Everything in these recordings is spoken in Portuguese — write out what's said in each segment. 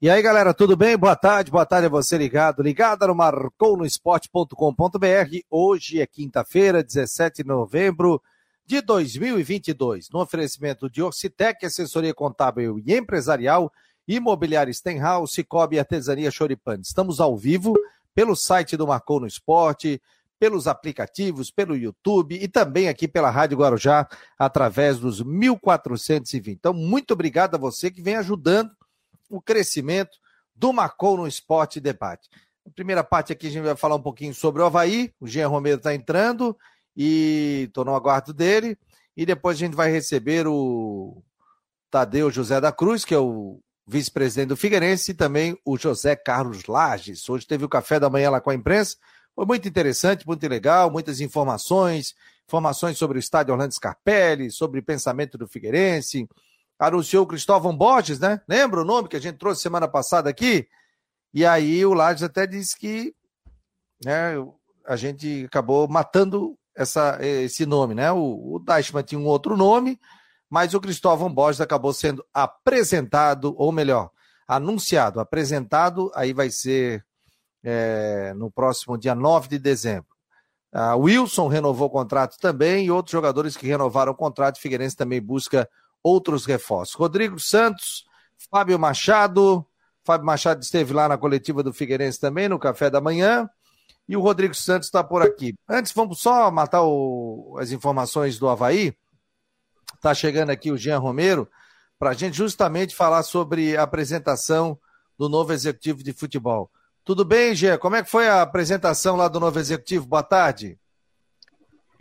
E aí, galera, tudo bem? Boa tarde, boa tarde a você ligado, ligada no marconosport.com.br. Hoje é quinta-feira, 17 de novembro de 2022. No oferecimento de Orcitec, assessoria contábil e empresarial, imobiliária Stenhouse, Cicobi Artesania Choripane. Estamos ao vivo pelo site do Marcou no Esporte, pelos aplicativos, pelo YouTube e também aqui pela Rádio Guarujá, através dos 1420. Então, muito obrigado a você que vem ajudando o crescimento do Marcou no Esporte Debate. Na primeira parte aqui a gente vai falar um pouquinho sobre o Havaí, o Jean Romero está entrando e estou no aguardo dele. E depois a gente vai receber o Tadeu José da Cruz, que é o vice-presidente do Figueirense, e também o José Carlos Lages. Hoje teve o café da manhã lá com a imprensa. Foi muito interessante, muito legal, muitas informações, informações sobre o estádio Orlando Scarpelli, sobre o pensamento do Figueirense, anunciou o Cristóvão Borges, né? Lembra o nome que a gente trouxe semana passada aqui? E aí o Lages até disse que né, a gente acabou matando essa, esse nome, né? O, o Deichmann tinha um outro nome, mas o Cristóvão Borges acabou sendo apresentado, ou melhor, anunciado, apresentado, aí vai ser é, no próximo dia 9 de dezembro. A Wilson renovou o contrato também e outros jogadores que renovaram o contrato. Figueirense também busca outros reforços. Rodrigo Santos, Fábio Machado. Fábio Machado esteve lá na coletiva do Figueirense também, no café da manhã. E o Rodrigo Santos está por aqui. Antes, vamos só matar o, as informações do Havaí. Está chegando aqui o Jean Romero, para a gente justamente falar sobre a apresentação do novo executivo de futebol. Tudo bem, Jean? Como é que foi a apresentação lá do novo executivo? Boa tarde.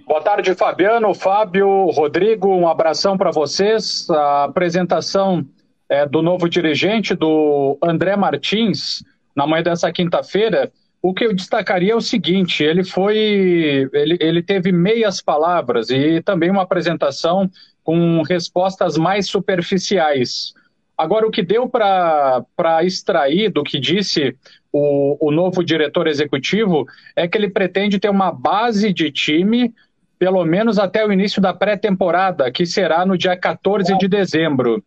Boa tarde, Fabiano, Fábio, Rodrigo, um abração para vocês. A apresentação é, do novo dirigente, do André Martins, na manhã dessa quinta-feira. O que eu destacaria é o seguinte: ele foi. Ele, ele teve meias palavras e também uma apresentação com respostas mais superficiais. Agora, o que deu para extrair do que disse o, o novo diretor executivo é que ele pretende ter uma base de time pelo menos até o início da pré-temporada, que será no dia 14 de dezembro.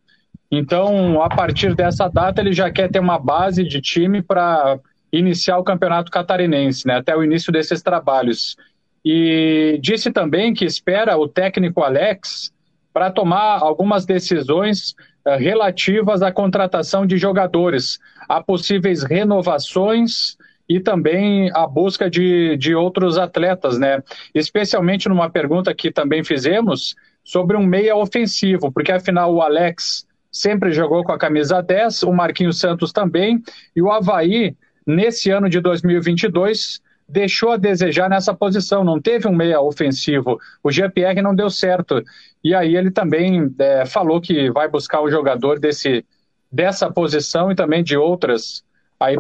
Então, a partir dessa data, ele já quer ter uma base de time para iniciar o campeonato catarinense, né, até o início desses trabalhos. E disse também que espera o técnico Alex para tomar algumas decisões uh, relativas à contratação de jogadores, a possíveis renovações e também a busca de, de outros atletas, né? Especialmente numa pergunta que também fizemos sobre um meia ofensivo, porque afinal o Alex sempre jogou com a camisa 10, o Marquinhos Santos também, e o Havaí, nesse ano de 2022, deixou a desejar nessa posição, não teve um meia ofensivo. O GPR não deu certo. E aí ele também é, falou que vai buscar o jogador desse, dessa posição e também de outras aí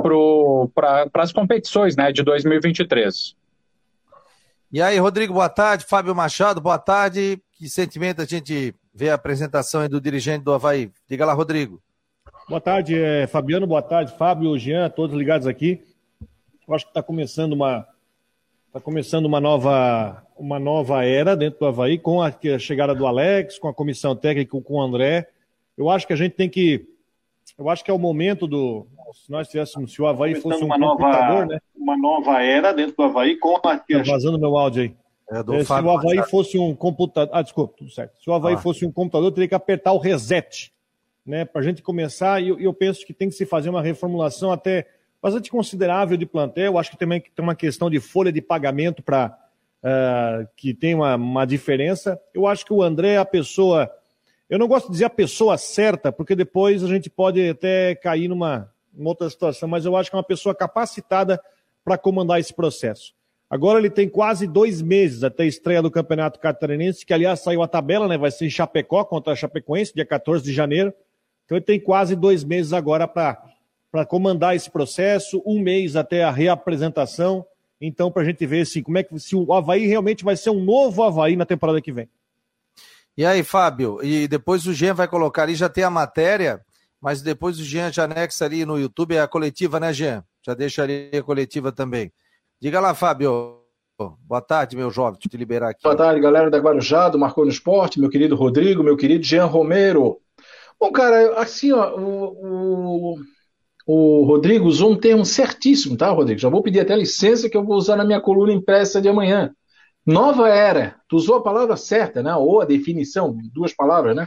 para as competições né, de 2023. E aí, Rodrigo, boa tarde. Fábio Machado, boa tarde. Que sentimento a gente vê a apresentação do dirigente do Havaí? Diga lá, Rodrigo. Boa tarde, é, Fabiano, boa tarde, Fábio, Jean, todos ligados aqui. Eu acho que está começando uma está começando uma nova uma nova era dentro do Havaí com a chegada do Alex, com a comissão técnica, com o André. Eu acho que a gente tem que eu acho que é o momento do se nós tivéssemos, se o Havaí fosse um uma nova, né? Uma nova era dentro do Havaí com a. Tá vazando meu áudio aí. É, é, se o Havaí fosse um computador. Ah, desculpa, tudo certo. Se o Havaí ah. fosse um computador, teria que apertar o reset, né? Para a gente começar. E eu, eu penso que tem que se fazer uma reformulação até bastante considerável de plantel. Eu acho que também tem uma questão de folha de pagamento para uh, ah, que tem uma, uma diferença. Eu acho que o André é a pessoa. Eu não gosto de dizer a pessoa certa, porque depois a gente pode até cair numa, uma outra situação, mas eu acho que é uma pessoa capacitada para comandar esse processo. Agora ele tem quase dois meses até a estreia do Campeonato Catarinense, que aliás saiu a tabela, né? Vai ser em Chapecó contra a Chapecoense, dia 14 de janeiro. Então ele tem quase dois meses agora para comandar esse processo, um mês até a reapresentação. Então, para a gente ver assim, como é que se o Havaí realmente vai ser um novo Havaí na temporada que vem. E aí, Fábio, e depois o Jean vai colocar ali, já tem a matéria mas depois o Jean já anexa ali no YouTube é a coletiva, né, Jean? Já deixa ali a coletiva também. Diga lá, Fábio. Boa tarde, meu jovem, deixa eu te liberar aqui. Boa tarde, galera da Guarujá, do Marcou no Esporte, meu querido Rodrigo, meu querido Jean Romero. Bom, cara, assim, ó, o, o... o Rodrigo usou um termo certíssimo, tá, Rodrigo? Já vou pedir até licença que eu vou usar na minha coluna impressa de amanhã. Nova era. Tu usou a palavra certa, né? Ou a definição, duas palavras, né?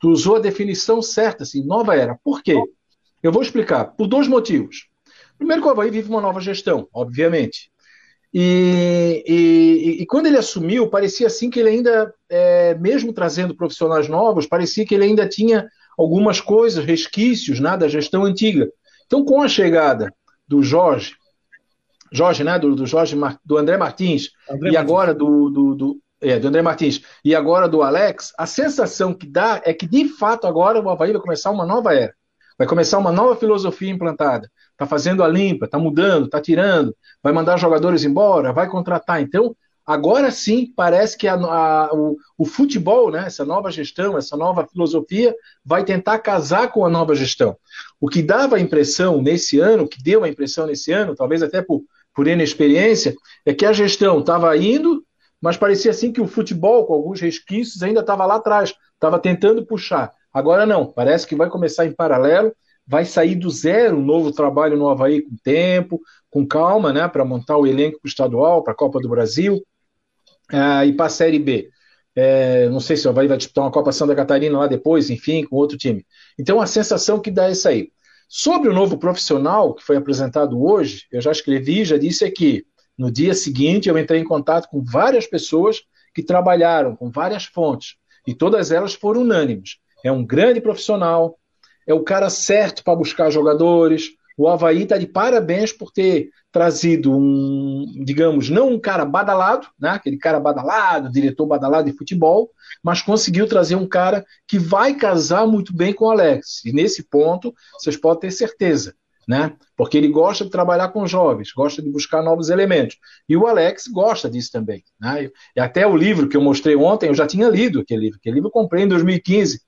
Tu usou a definição certa, assim, nova era. Por quê? Eu vou explicar. Por dois motivos. Primeiro que o Havaí vive uma nova gestão, obviamente. E, e, e, quando ele assumiu, parecia assim que ele ainda, é, mesmo trazendo profissionais novos, parecia que ele ainda tinha algumas coisas, resquícios né, da gestão antiga. Então, com a chegada do Jorge, Jorge, né, do, do Jorge, do André Martins, André e Martins. agora do, do, do, é, do André Martins, e agora do Alex, a sensação que dá é que, de fato, agora o Havaí vai começar uma nova era. Vai começar uma nova filosofia implantada. Está fazendo a limpa, está mudando, está tirando, vai mandar jogadores embora, vai contratar. Então, agora sim, parece que a, a, o, o, futebol, né, essa nova gestão, essa nova filosofia, vai tentar casar com a nova gestão. O que dava a impressão nesse ano, que deu a impressão nesse ano, talvez até por, por inexperiência, é que a gestão estava indo, mas parecia assim que o futebol, com alguns resquícios, ainda estava lá atrás, estava tentando puxar. Agora não, parece que vai começar em paralelo, vai sair do zero um novo trabalho no Havaí com tempo, com calma, né, para montar o elenco estadual, para a Copa do Brasil uh, e para a Série B. É, não sei se o Havaí vai disputar uma Copa Santa Catarina lá depois, enfim, com outro time. Então a sensação que dá é isso aí. Sobre o novo profissional que foi apresentado hoje, eu já escrevi, já disse aqui. No dia seguinte, eu entrei em contato com várias pessoas que trabalharam com várias fontes e todas elas foram unânimes é um grande profissional, é o cara certo para buscar jogadores. O Havaí está de parabéns por ter trazido um, digamos, não um cara badalado, né? aquele cara badalado, diretor badalado de futebol, mas conseguiu trazer um cara que vai casar muito bem com o Alex. E nesse ponto, vocês podem ter certeza. Né? Porque ele gosta de trabalhar com jovens, gosta de buscar novos elementos. E o Alex gosta disso também. Né? E até o livro que eu mostrei ontem, eu já tinha lido aquele livro. Aquele livro eu comprei em 2015.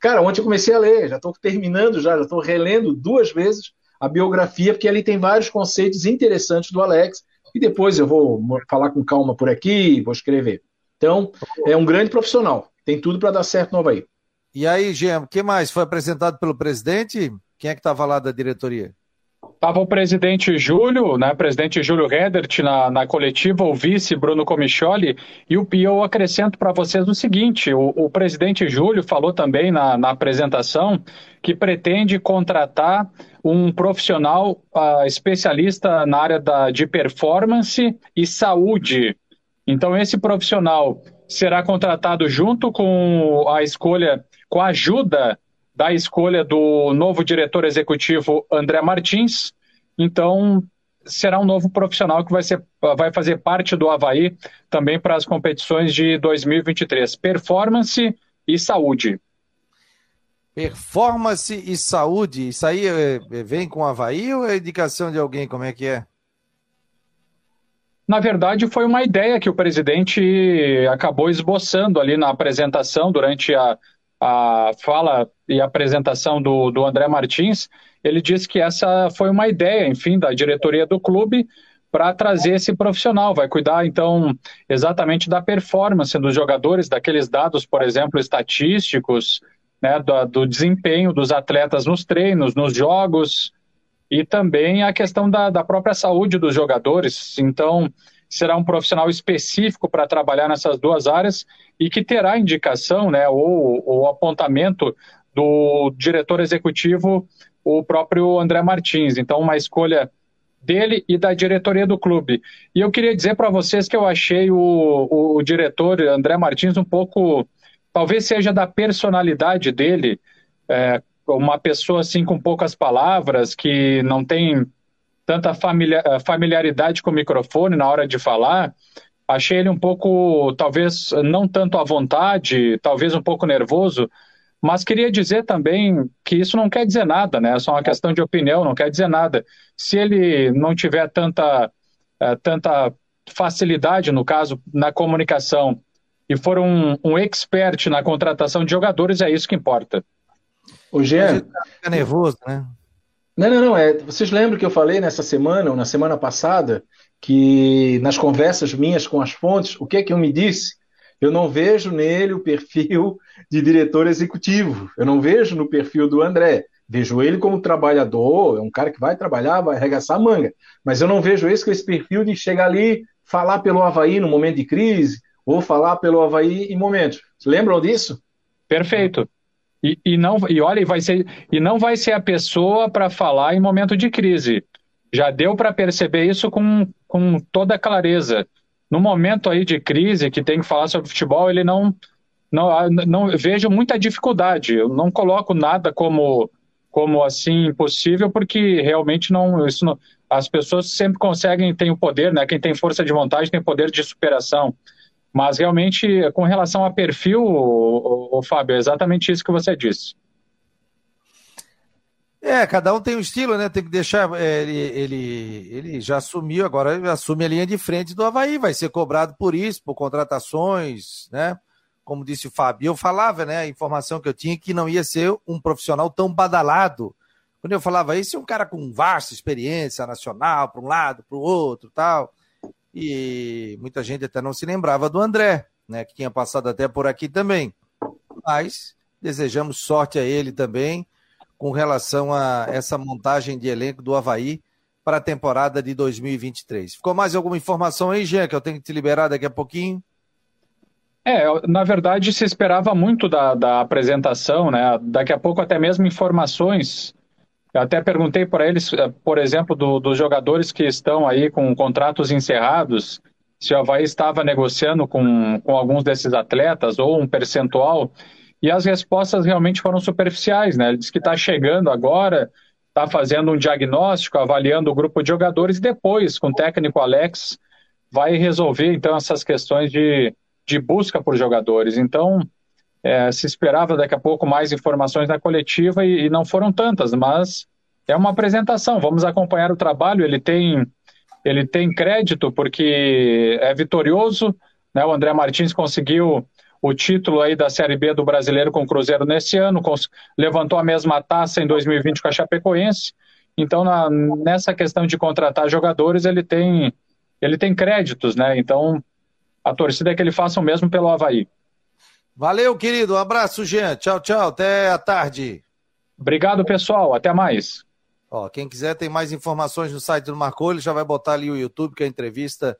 Cara, ontem eu comecei a ler, já estou terminando, já estou relendo duas vezes a biografia, porque ali tem vários conceitos interessantes do Alex, e depois eu vou falar com calma por aqui, vou escrever. Então, é um grande profissional, tem tudo para dar certo no Havaí. E aí, Gem, o que mais? Foi apresentado pelo presidente? Quem é que estava lá da diretoria? Estava o presidente Júlio, né, presidente Júlio Redert na, na coletiva, o vice Bruno Comicholi, e, o, e eu acrescento para vocês o seguinte: o, o, presidente Júlio falou também na, na apresentação que pretende contratar um profissional uh, especialista na área da, de performance e saúde. Então, esse profissional será contratado junto com a escolha, com a ajuda da escolha do novo diretor executivo André Martins. Então, será um novo profissional que vai, ser, vai fazer parte do Havaí também para as competições de 2023. Performance e saúde. Performance e saúde, isso aí é, é, vem com o Havaí ou é indicação de alguém? Como é que é? Na verdade, foi uma ideia que o presidente acabou esboçando ali na apresentação durante a, a fala e apresentação do, do André Martins, ele disse que essa foi uma ideia, enfim, da diretoria do clube para trazer esse profissional. Vai cuidar, então, exatamente da performance dos jogadores, daqueles dados, por exemplo, estatísticos, né, do, do desempenho dos atletas nos treinos, nos jogos, e também a questão da, da própria saúde dos jogadores. Então, será um profissional específico para trabalhar nessas duas áreas e que terá indicação, né, ou, ou apontamento do diretor executivo, o próprio André Martins. Então, uma escolha dele e da diretoria do clube. E eu queria dizer para vocês que eu achei o, o, diretor André Martins um pouco, talvez seja da personalidade dele, é, uma pessoa assim com poucas palavras, que não tem tanta eh, familiaridade com o microfone na hora de falar. Achei ele um pouco, talvez não tanto à vontade, talvez um pouco nervoso, mas queria dizer também que isso não quer dizer nada, né? É só uma questão de opinião, não quer dizer nada. Se ele não tiver tanta, uh, tanta facilidade, no caso, na comunicação, e for um, um expert na contratação de jogadores, é isso que importa. O Jean. Fica nervoso, né? Não, não, não. É, vocês lembram que eu falei nessa semana, ou na semana passada, que nas conversas minhas com as fontes, o que é que eu me disse? Eu não vejo nele o perfil de diretor executivo. Eu não vejo no perfil do André. Vejo ele como trabalhador, é um cara que vai trabalhar, vai arregaçar a manga. Mas eu não vejo esse com esse perfil de chegar ali, falar pelo Havaí no momento de crise, ou falar pelo Havaí em momentos. Lembram disso? Perfeito. E, e, não, e olha, vai ser, e não vai ser a pessoa para falar em momento de crise. Já deu para perceber isso com, com toda clareza. No momento aí de crise, que tem que falar sobre futebol, ele não, não, não vejo muita dificuldade. Eu não coloco nada como como assim impossível, porque realmente não, isso não, as pessoas sempre conseguem, têm o poder, né? Quem tem força de vontade tem poder de superação. Mas realmente, com relação a perfil, o, Fábio, é exatamente isso que você disse. É, cada um tem um estilo, né? Tem que deixar. É, ele, ele, ele já assumiu, agora assume a linha de frente do Havaí, vai ser cobrado por isso, por contratações, né? como disse o Fábio, eu falava, né, a informação que eu tinha que não ia ser um profissional tão badalado. Quando eu falava isso, é um cara com vasta experiência nacional, para um lado, para o outro, tal. E muita gente até não se lembrava do André, né, que tinha passado até por aqui também. Mas desejamos sorte a ele também com relação a essa montagem de elenco do Havaí para a temporada de 2023. Ficou mais alguma informação aí, Jean, que eu tenho que te liberar daqui a pouquinho? É, na verdade se esperava muito da, da apresentação, né? Daqui a pouco até mesmo informações. Eu até perguntei para eles, eh, por exemplo, do, dos jogadores que estão aí com contratos encerrados, se o Havaí estava negociando com, com alguns desses atletas ou um percentual, e as respostas realmente foram superficiais, né? Ele disse que está chegando agora, está fazendo um diagnóstico, avaliando o grupo de jogadores, e depois, com o técnico Alex, vai resolver então essas questões de de busca por jogadores. Então, é, se esperava daqui a pouco mais informações na coletiva e, e, não foram tantas, mas é uma apresentação. Vamos acompanhar o trabalho. Ele tem, ele tem crédito porque é vitorioso. Né? O André Martins conseguiu o título aí da Série B do Brasileiro com o Cruzeiro nesse ano, levantou a mesma taça em 2020 com a Chapecoense. Então, na, nessa questão de contratar jogadores, ele tem, ele tem créditos, né? Então, a torcida é que ele faça o mesmo pelo Havaí. Valeu, querido. Um abraço, Jean. Tchau, tchau. Até a tarde. Obrigado, pessoal. Até mais. Ó, quem quiser tem mais informações no site do Marcou, ele já vai botar ali o YouTube, que é a entrevista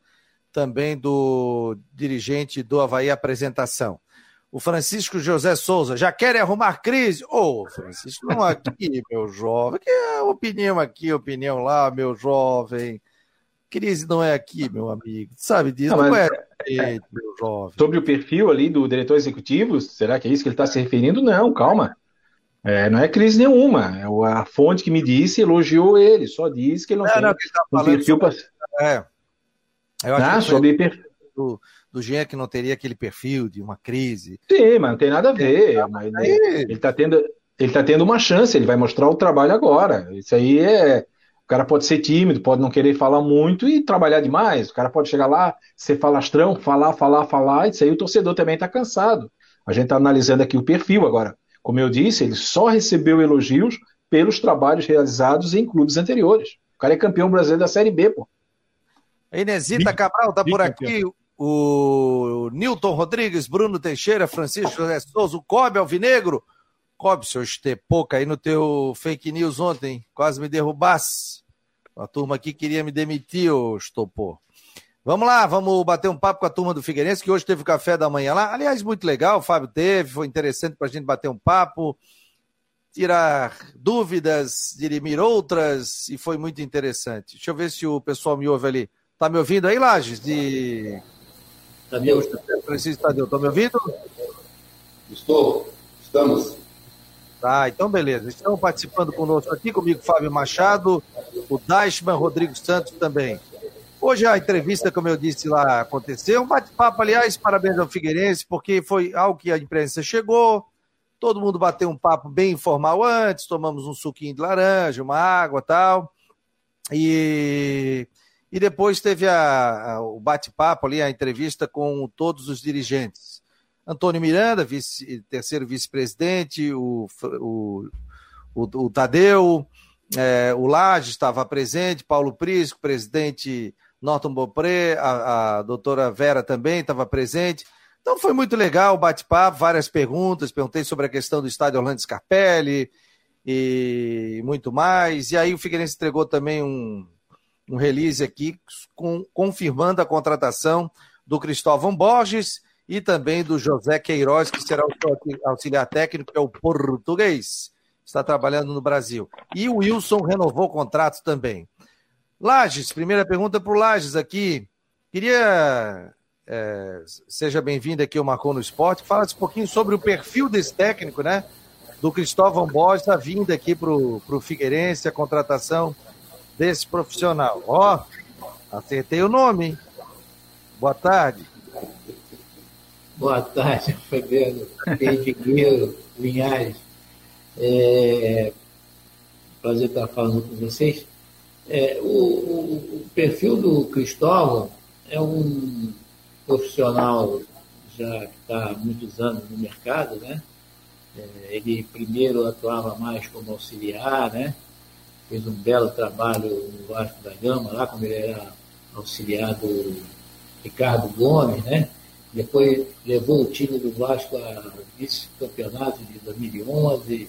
também do dirigente do Havaí Apresentação. O Francisco José Souza, já querem arrumar crise? Ô, oh, Francisco, não aqui, meu jovem. Que é opinião aqui, opinião lá, meu jovem. Crise não é aqui, meu amigo. Sabe disso? Não, não é, é, meu jovem. Sobre o perfil ali do diretor executivo, será que é isso que ele está se referindo? Não, calma. É, não é crise nenhuma. É a fonte que me disse elogiou ele, só disse que ele não, não tem não, tá um perfil para. É. Eu acho ah, que sobre perfil. Do, do Jean que não teria aquele perfil de uma crise. Sim, mas não tem nada a ver. É, mas, ele está tendo, ele tá tendo uma chance, ele vai mostrar o trabalho agora. Isso aí é cara pode ser tímido, pode não querer falar muito e trabalhar demais. O cara pode chegar lá, ser falastrão, falar, falar, falar, e isso aí o torcedor também está cansado. A gente está analisando aqui o perfil agora. Como eu disse, ele só recebeu elogios pelos trabalhos realizados em clubes anteriores. O cara é campeão brasileiro da Série B, pô. A Inesita Cabral tá por aqui. O Nilton Rodrigues, Bruno Teixeira, Francisco José Souza, o Cobe Alvinegro, Cobb, seu estepoca aí no teu fake news ontem, quase me derrubasse. A turma aqui queria me demitir, ô estopor. Vamos lá, vamos bater um papo com a turma do Figueirense, que hoje teve o café da manhã lá. Aliás, muito legal, o Fábio teve, foi interessante para a gente bater um papo, tirar dúvidas, dirimir outras, e foi muito interessante. Deixa eu ver se o pessoal me ouve ali. Tá me ouvindo aí, Lages? De. Tadeu. Francisco Tadeu, tá me ouvindo? Estou, estamos. Tá, então beleza. Estão participando conosco aqui, comigo Fábio Machado, o Dashman, Rodrigo Santos também. Hoje a entrevista, como eu disse lá, aconteceu. Um bate-papo, aliás, parabéns ao Figueirense, porque foi algo que a imprensa chegou. Todo mundo bateu um papo bem informal antes, tomamos um suquinho de laranja, uma água tal. E, e depois teve a, a, o bate-papo ali, a entrevista com todos os dirigentes. Antônio Miranda, vice, terceiro vice-presidente, o, o, o, o, Tadeu, é, o Laje estava presente, Paulo Prisco, presidente Norton Bopré, a, a doutora Vera também estava presente. Então foi muito legal o bate-papo, várias perguntas, perguntei sobre a questão do estádio Orlando Scarpelli, e muito mais. E aí o Figueirense entregou também um, um release aqui com, confirmando a contratação do Cristóvão Borges e também do José Queiroz, que será o auxiliar técnico, que é o português, está trabalhando no Brasil. E o Wilson renovou o contrato também. Lages, primeira pergunta para o Lages aqui. Queria. É, seja bem-vindo aqui ao Marcou no Esporte. Fala um pouquinho sobre o perfil desse técnico, né? Do Cristóvão Borges, a vinda aqui para o Figueirense, a contratação desse profissional. Ó, acertei o nome, hein? Boa tarde. Boa tarde, Fabiano, Pedro Linhares. É, prazer estar falando com vocês. É, o, o, o, perfil do Cristóvão é um profissional já que está há muitos anos no mercado, né? É, ele primeiro atuava mais como auxiliar, né? Fez um belo trabalho no Vasco da Gama, lá quando ele era auxiliar do Ricardo Gomes, né? Depois levou o time do Vasco ao vice-campeonato de 2011,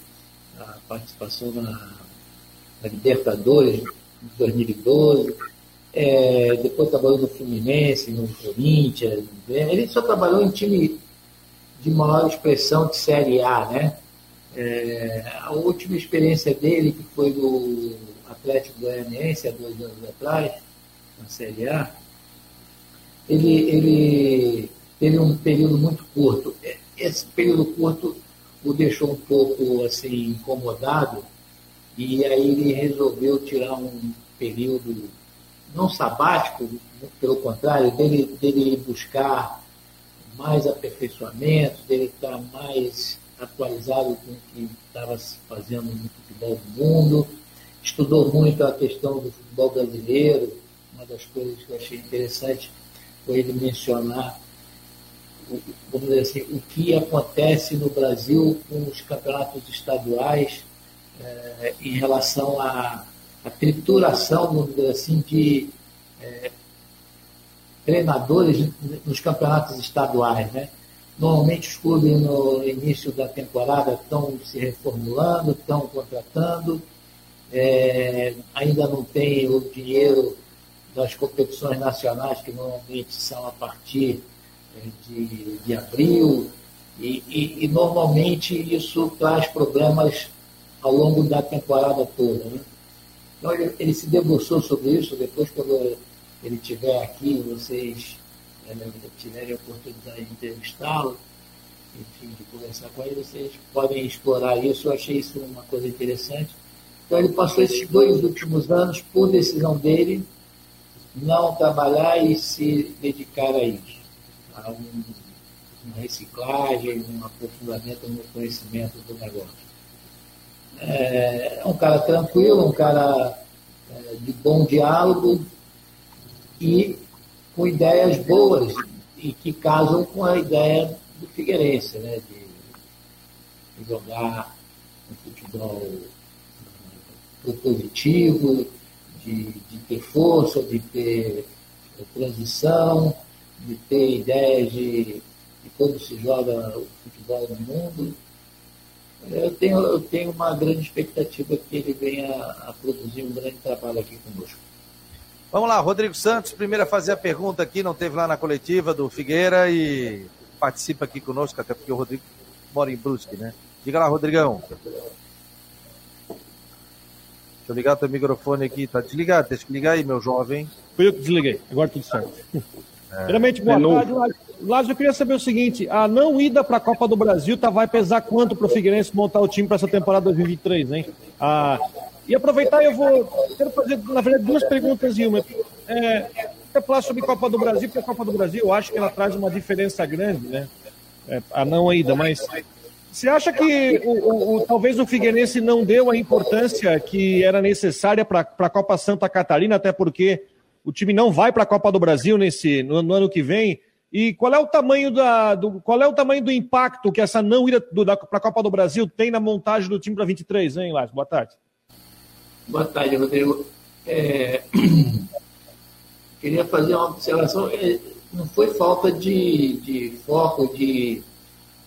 a participação na, na Libertadores de 2012. É, depois trabalhou no Fluminense, no Corinthians. Ele só trabalhou em time de maior expressão de Série A, né? É, a última experiência dele, que foi do Atlético Goianiense há dois anos atrás, na Série A, ele, ele teve um período muito curto. Esse período curto o deixou um pouco assim incomodado. E aí ele resolveu tirar um período não sabático, pelo contrário, dele, dele buscar mais aperfeiçoamento, dele estar mais atualizado com o que estava se fazendo no futebol do mundo, estudou muito a questão do futebol brasileiro, uma das coisas que eu achei interessante foi ele mencionar vamos dizer assim, o que acontece no Brasil com os campeonatos estaduais é, em relação à, à, trituração, vamos dizer assim, de é, treinadores nos campeonatos estaduais. Né? Normalmente os clubes no início da temporada estão se reformulando, estão contratando, é, ainda não tem o dinheiro das competições nacionais, que normalmente são a partir de, de abril, e, e, e, normalmente isso traz problemas ao longo da temporada toda. Né? Então ele, ele, se debruçou sobre isso, depois quando ele estiver aqui, vocês é, tiverem a oportunidade de entrevistá-lo, enfim, de conversar com ele, vocês podem explorar isso, eu achei isso uma coisa interessante. Então ele passou esses dois últimos anos, por decisão dele, não trabalhar e se dedicar a isso a um, uma reciclagem, um aprofundamento no conhecimento do negócio. É, é um cara tranquilo, um cara é, de bom diálogo e com ideias boas e que casam com a ideia do Figueirense, né, de, de jogar um futebol é, propositivo, de, de ter força, de ter transição, de ter ideias de, de como se joga o futebol no mundo. Eu tenho, eu tenho uma grande expectativa que ele venha a produzir um grande trabalho aqui conosco. Vamos lá, Rodrigo Santos, primeiro a fazer a pergunta aqui, não teve lá na coletiva do Figueira e participa aqui conosco, até porque o Rodrigo mora em Brusque, né? Diga lá, Rodrigão. Deixa eu ligar o teu microfone aqui, tá desligado, deixa que ligar aí, meu jovem. Fui eu que desliguei, agora tudo certo. Primeiramente, boa é tarde. Lázaro, eu queria saber o seguinte: a não ida para a Copa do Brasil tá, vai pesar quanto para o Figueirense montar o time para essa temporada 2023, hein? Ah, e aproveitar, eu vou. Quero fazer, na verdade, duas perguntas em uma. É, falar sobre a Copa do Brasil, porque a Copa do Brasil eu acho que ela traz uma diferença grande, né? É, a não ida, mas. Você acha que o, o, o, talvez o Figueirense não deu a importância que era necessária para a Copa Santa Catarina, até porque o time não vai para a Copa do Brasil nesse no, no, ano que vem. E qual é o tamanho da do, qual é o tamanho do impacto que essa não ida para a Copa do Brasil tem na montagem do time para 23, hein, Lars? Boa tarde. Boa tarde, Rodrigo. É... Queria fazer uma observação. É, não foi falta de, de foco, de,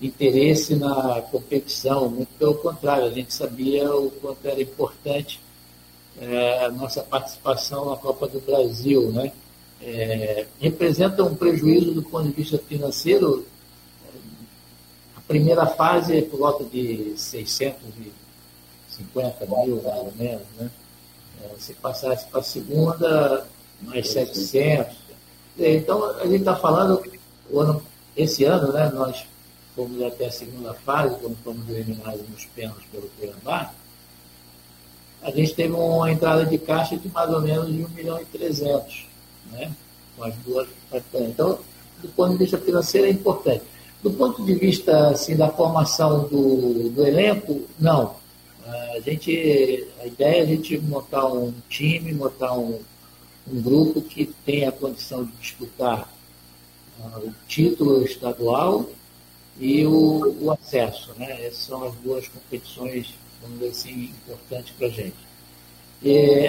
interesse na competição, muito pelo contrário, a gente sabia o quanto era importante é, a nossa participação na Copa do Brasil. Né? É, representa um prejuízo do ponto de vista financeiro. A primeira fase é por volta de 650 mil, mais ou menos. Né? É, se passasse para a segunda, mais 700. Então, a gente está falando, ano, esse ano, né, nós fomos até a segunda fase, quando fomos eliminados nos pênaltis pelo Cuiabá, a gente teve uma entrada de caixa de mais ou menos de 1 milhão e 300, né? com as duas Então, do ponto de vista financeiro é importante. Do ponto de vista assim, da formação do, do elenco, não. A, gente, a ideia é a gente montar um time, montar um, um grupo que tenha a condição de disputar uh, o título estadual e o, o acesso. Né? Essas são as duas competições, vamos dizer assim, importantes para a gente. E,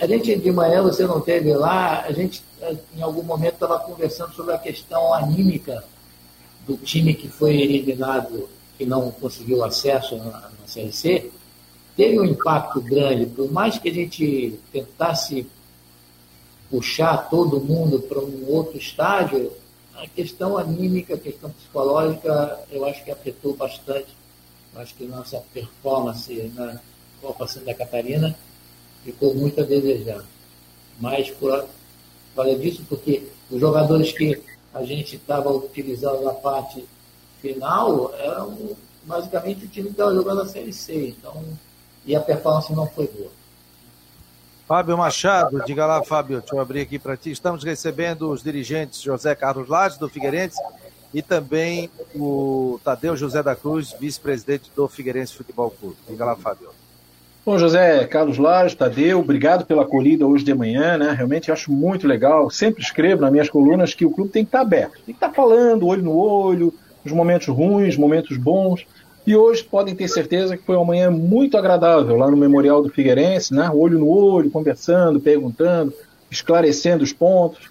a, gente, de manhã, você não teve lá, a gente, em algum momento, estava conversando sobre a questão anímica do time que foi eliminado, que não conseguiu acesso na, na CRC, teve um impacto grande, por mais que a gente tentasse puxar todo mundo para um outro estágio, a questão anímica, a questão psicológica, eu acho que afetou bastante. Acho que nossa performance na Copa Santa Catarina ficou muito a desejar. Mas por causa disso, porque os jogadores que a gente estava utilizando na parte final eram basicamente o time que estava jogando a Série C. Então, e a performance não foi boa. Fábio Machado, diga lá, Fábio, deixa eu abrir aqui para ti. Estamos recebendo os dirigentes José Carlos Lages, do Figueirense, e também o Tadeu José da Cruz, vice-presidente do Figueirense Futebol Clube. Diga lá, Fábio. Bom, José Carlos Lages, Tadeu, obrigado pela acolhida hoje de manhã, né? Realmente acho muito legal. Sempre escrevo nas minhas colunas que o clube tem que estar aberto, tem que estar falando, olho no olho, os momentos ruins, momentos bons. E hoje podem ter certeza que foi uma manhã muito agradável lá no Memorial do Figueirense, né? olho no olho, conversando, perguntando, esclarecendo os pontos.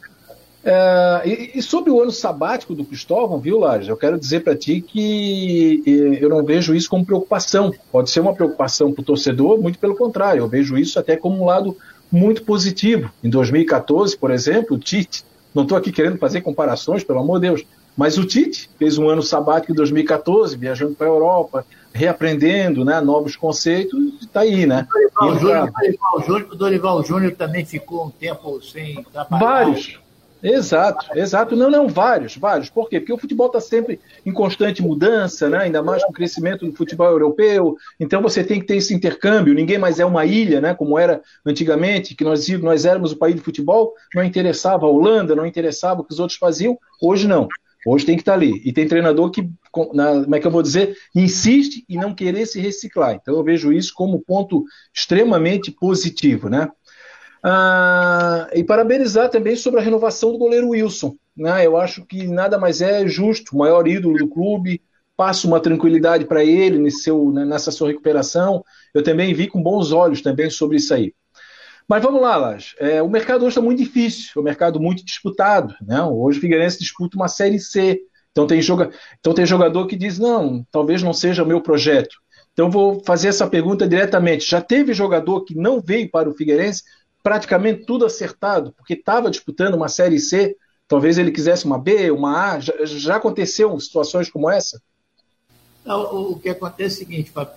É, e, e, sobre o ano sabático do Cristóvão, viu, Lages? Eu quero dizer para ti que eu não vejo isso como preocupação. Pode ser uma preocupação para o torcedor, muito pelo contrário. Eu vejo isso até como um lado muito positivo. Em 2014, por exemplo, o Tite, não estou aqui querendo fazer comparações, pelo amor de Deus, mas o Tite fez um ano sabático em 2014, viajando para a Europa, reaprendendo né, novos conceitos, e está aí, né? Dorival Júnior, Dorival, Júnior, Dorival Júnior também ficou um tempo sem trabalhar. Vários. Exato, exato. Não, não, vários, vários. Por quê? Porque o futebol está sempre em constante mudança, né? ainda mais com o crescimento do futebol europeu. Então você tem que ter esse intercâmbio. Ninguém mais é uma ilha, né? como era antigamente, que nós, nós éramos o país de futebol, não interessava a Holanda, não interessava o que os outros faziam. Hoje não. Hoje tem que estar ali. E tem treinador que, como é que eu vou dizer, insiste em não querer se reciclar. Então eu vejo isso como ponto extremamente positivo, né? Ah, e parabenizar também sobre a renovação do goleiro Wilson. Né? Eu acho que nada mais é justo, o maior ídolo do clube, passa uma tranquilidade para ele nesse seu, né, nessa sua recuperação. Eu também vi com bons olhos também sobre isso aí. Mas vamos lá, Lars. É, o mercado hoje está muito difícil, é um mercado muito disputado. Né? Hoje o Figueirense disputa uma Série C. Então tem, joga... então tem jogador que diz, não, talvez não seja o meu projeto. Então vou fazer essa pergunta diretamente. Já teve jogador que não veio para o Figueirense, praticamente tudo acertado, porque estava disputando uma Série C, talvez ele quisesse uma B, uma A. Já, já aconteceu situações como essa? o, o, que acontece é o seguinte, Fábio,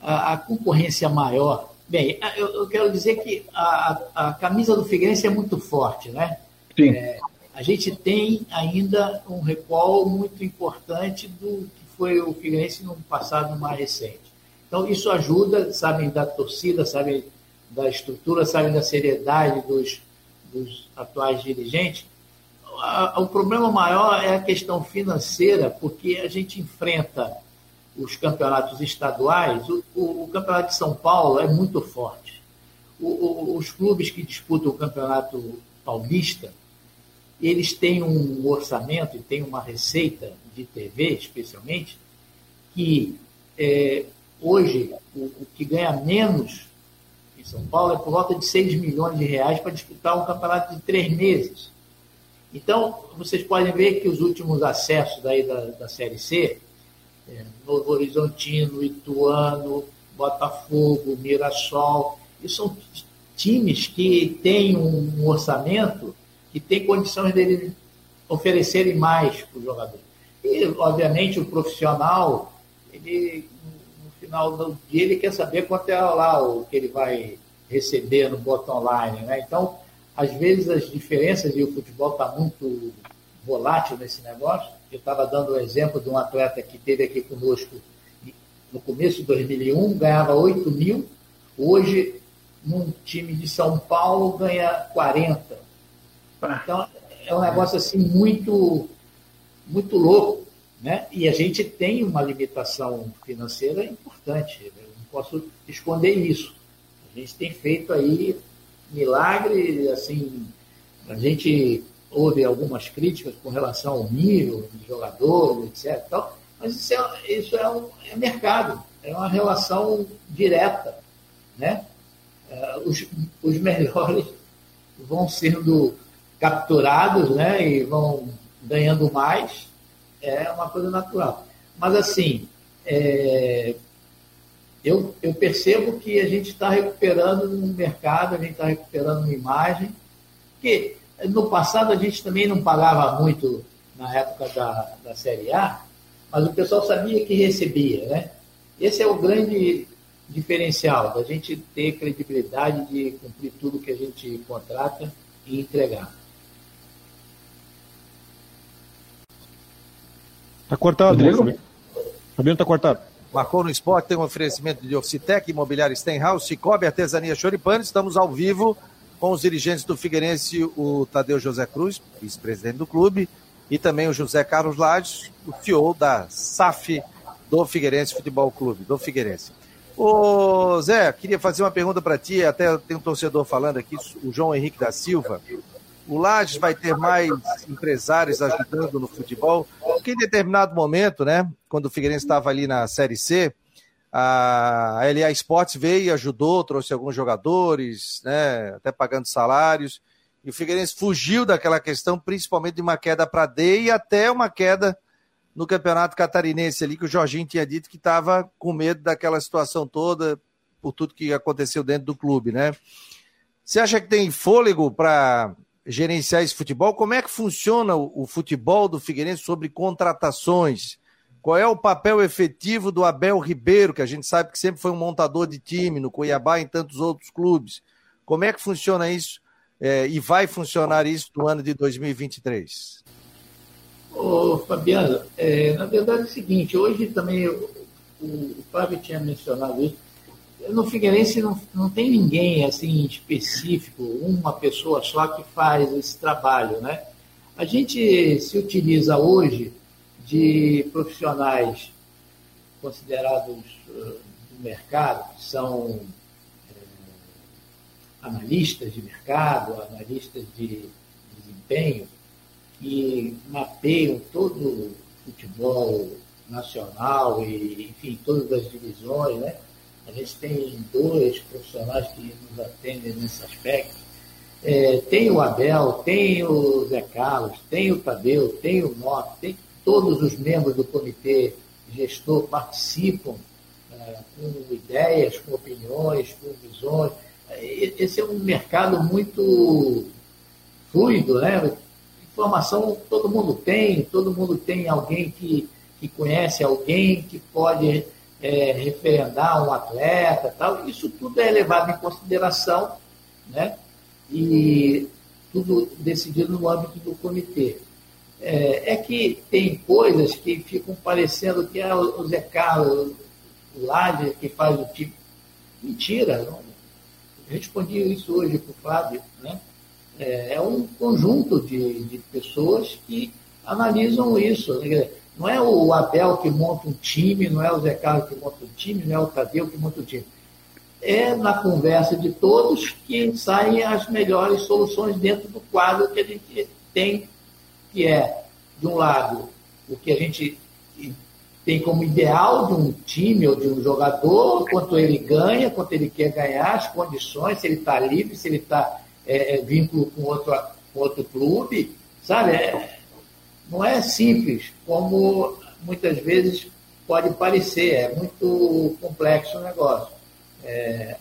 a, a concorrência maior Bem, eu, eu quero dizer que a, a, camisa do Figueirense é muito forte, né? Sim. É, a gente tem ainda um recall muito importante do que foi o Figueirense no passado mais recente. Então, isso ajuda, sabem da torcida, sabem da estrutura, sabem da seriedade dos, dos atuais dirigentes. O problema maior é a questão financeira, porque a gente enfrenta os campeonatos estaduais, o, o, o, campeonato de São Paulo é muito forte. O, os clubes que disputam o campeonato paulista, eles têm um orçamento e têm uma receita de TV, especialmente, que é, hoje o, o, que ganha menos São Paulo é por volta de 6 milhões de reais para disputar um campeonato de três meses. Então, vocês podem ver que os últimos acessos da, da Série C, é, Novo Horizontino, Ituano, Botafogo, Mirassol. E são times que têm um, orçamento que tem condições de oferecerem mais para o jogador. E, obviamente, o profissional, ele, final do dia, ele quer saber quanto é lá o que ele vai receber no bottom line. Né? Então, às vezes, as diferenças, e o futebol está muito volátil nesse negócio. Eu estava dando o um exemplo de um atleta que teve aqui conosco no começo de 2001, ganhava 8 mil, hoje, num time de São Paulo, ganha 40. Então, é um negócio assim muito, muito louco. Né? E a gente tem uma limitação financeira importante, eu não posso esconder isso. A gente tem feito aí milagre, assim, a gente houve algumas críticas com relação ao nível de jogador, etc. Então, mas isso, é, isso é, um, é mercado, é uma relação direta. Né? É, os, os melhores vão sendo capturados né, e vão ganhando mais, é uma coisa natural. Mas, assim, é, eu, eu percebo que a gente está recuperando no mercado, a gente está recuperando uma imagem, que no passado a gente também não pagava muito na época da, da Série A, mas o pessoal sabia que recebia, né? Esse é o grande diferencial, da gente ter credibilidade de cumprir tudo que a gente contrata e entregar. Está cortado, Rodrigo? Fabiano está cortado. Marcou no esporte, tem um oferecimento de Orcitec, Imobiliário Stenhouse, Cicobi, Artesania Choripane. Estamos ao vivo com os dirigentes do Figueirense, o Tadeu José Cruz, vice-presidente do clube, e também o José Carlos Lades, o CEO da SAF do Figueirense Futebol Clube, do Figueirense. Ô Zé, queria fazer uma pergunta para ti, até tem um torcedor falando aqui, o João Henrique da Silva. O Lages vai ter mais empresários ajudando no futebol, porque em determinado momento, né, quando o Figueirense estava ali na Série C, a LA Sports veio e ajudou, trouxe alguns jogadores, né, até pagando salários. E o Figueirense fugiu daquela questão, principalmente de uma queda para D e até uma queda no Campeonato Catarinense ali, que o Jorginho tinha dito que estava com medo daquela situação toda, por tudo que aconteceu dentro do clube, né? Você acha que tem fôlego para gerenciar esse futebol? Como é que funciona o, futebol do Figueirense sobre contratações? Qual é o papel efetivo do Abel Ribeiro, que a gente sabe que sempre foi um montador de time no Cuiabá e em tantos outros clubes? Como é que funciona isso é, e vai funcionar isso no ano de 2023? Ô, Fabiano, é, na verdade é o seguinte, hoje também o, o tinha mencionado isso, no Figueirense não, não tem ninguém assim específico, uma pessoa só que faz esse trabalho, né? A gente se utiliza hoje de profissionais considerados uh, do mercado, que são uh, analistas de mercado, analistas de desempenho, que mapeiam todo o futebol nacional e, enfim, todas as divisões, né? A gente tem dois profissionais que nos atendem nesse aspecto. É, tem o Abel, tem o Zé Carlos, tem o Tadeu, tem o Mota, tem todos os membros do comitê gestor participam é, com ideias, com opiniões, com visões. Esse é um mercado muito fluido, né? Informação todo mundo tem, todo mundo tem alguém que, que conhece alguém que pode é, referendar um atleta tal. Isso tudo é levado em consideração, né? E tudo decidido no âmbito do comitê é, é, que tem coisas que ficam parecendo que é o Zé Carlos, Ládia, que faz o tipo. Mentira, não. Respondi isso hoje para o Fábio. Né? É, é, um conjunto de, de pessoas que analisam isso. Né? Não é o Abel que monta um time, não é o Zé Carlos que monta um time, não é o Tadeu que monta um time. É na conversa de todos que saem as melhores soluções dentro do quadro que a gente tem que é, de um lado, o que a gente tem como ideal de um time ou de um jogador, quanto ele ganha, quanto ele quer ganhar, as condições, se ele está livre, se ele está é, é, vínculo com outro, com outro clube, sabe? É, não é simples, como muitas vezes pode parecer, é muito complexo o negócio. É,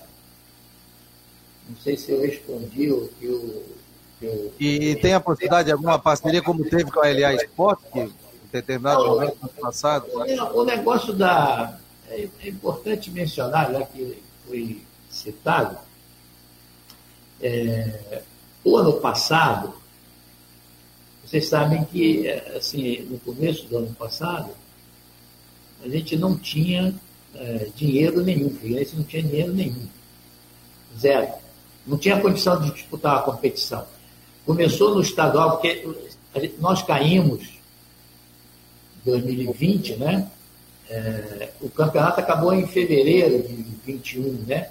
não sei se eu respondi o que o. Eu... E tem a possibilidade de alguma parceria como teve com a LA Sport, que em determinado não, momento no passado? O negócio da. É, é importante mencionar, já que foi citado, é, o ano passado, vocês sabem que, assim, no começo do ano passado, a gente não tinha é, dinheiro nenhum, Figueirense não tinha dinheiro nenhum. Zero. Não tinha condição de disputar a competição. Começou no estadual, porque nós caímos em 2020, né? É, o campeonato acabou em fevereiro de 21, né?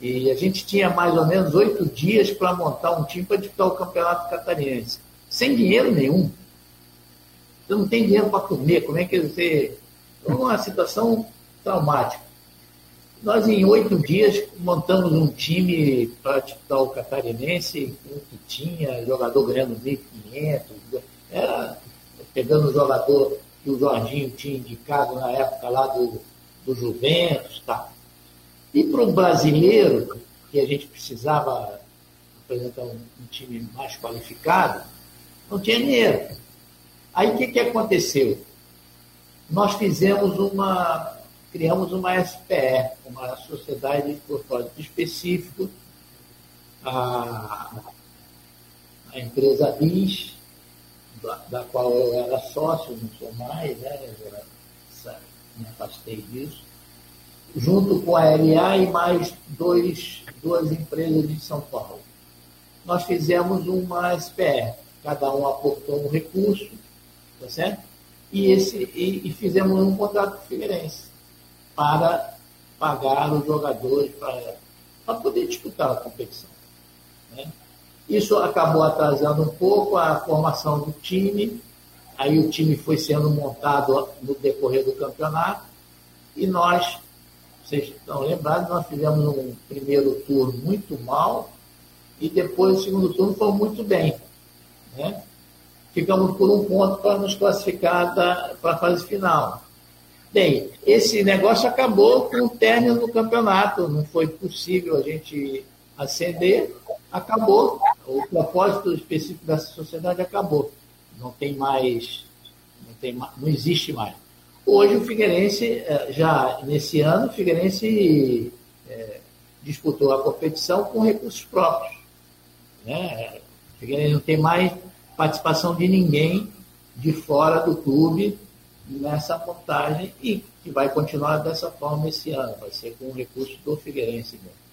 E a gente tinha mais ou menos oito dias para montar um time para disputar o campeonato catarinense. Sem dinheiro nenhum. Você não tem dinheiro para comer. Como é que você. Então, uma situação traumática. Nós, em oito dias, montamos um time para disputar o catarinense, que tinha jogador ganhando 1.500. Era pegando o jogador que o Jorginho tinha indicado na época lá do, do Juventus. Tá. E para o brasileiro, que a gente precisava apresentar um, um time mais qualificado, não tinha dinheiro. Aí o que, que aconteceu? Nós fizemos uma, criamos uma SPE, uma sociedade de propósito específico, a, a empresa BIS, da, da, qual eu era sócio, não sou mais, né? Eu já me afastei disso, junto com a LA e mais dois, duas empresas de São Paulo. Nós fizemos uma SPE, cada um aportou um recurso, tá certo? E, esse, e, e fizemos um contrato com o Figueirense para pagar os jogadores para, para poder disputar a competição. Né? Isso acabou atrasando um pouco a formação do time, aí o time foi sendo montado no decorrer do campeonato, e nós, vocês estão lembrados, nós fizemos um primeiro turno muito mal, e depois o segundo turno foi muito bem. Né? Ficamos por um ponto para nos classificar para a fase final. Bem, esse negócio acabou com o término do campeonato, não foi possível a gente acender, acabou, o propósito específico dessa sociedade acabou, não tem mais, não, tem, não existe mais. Hoje o Figueirense, eh, já nesse ano, o Figueirense é, disputou a competição com recursos próprios. Né? O Figueirense não tem mais participação de ninguém de fora do clube nessa montagem e que vai continuar dessa forma esse ano, vai ser com o recurso do Figueirense mesmo.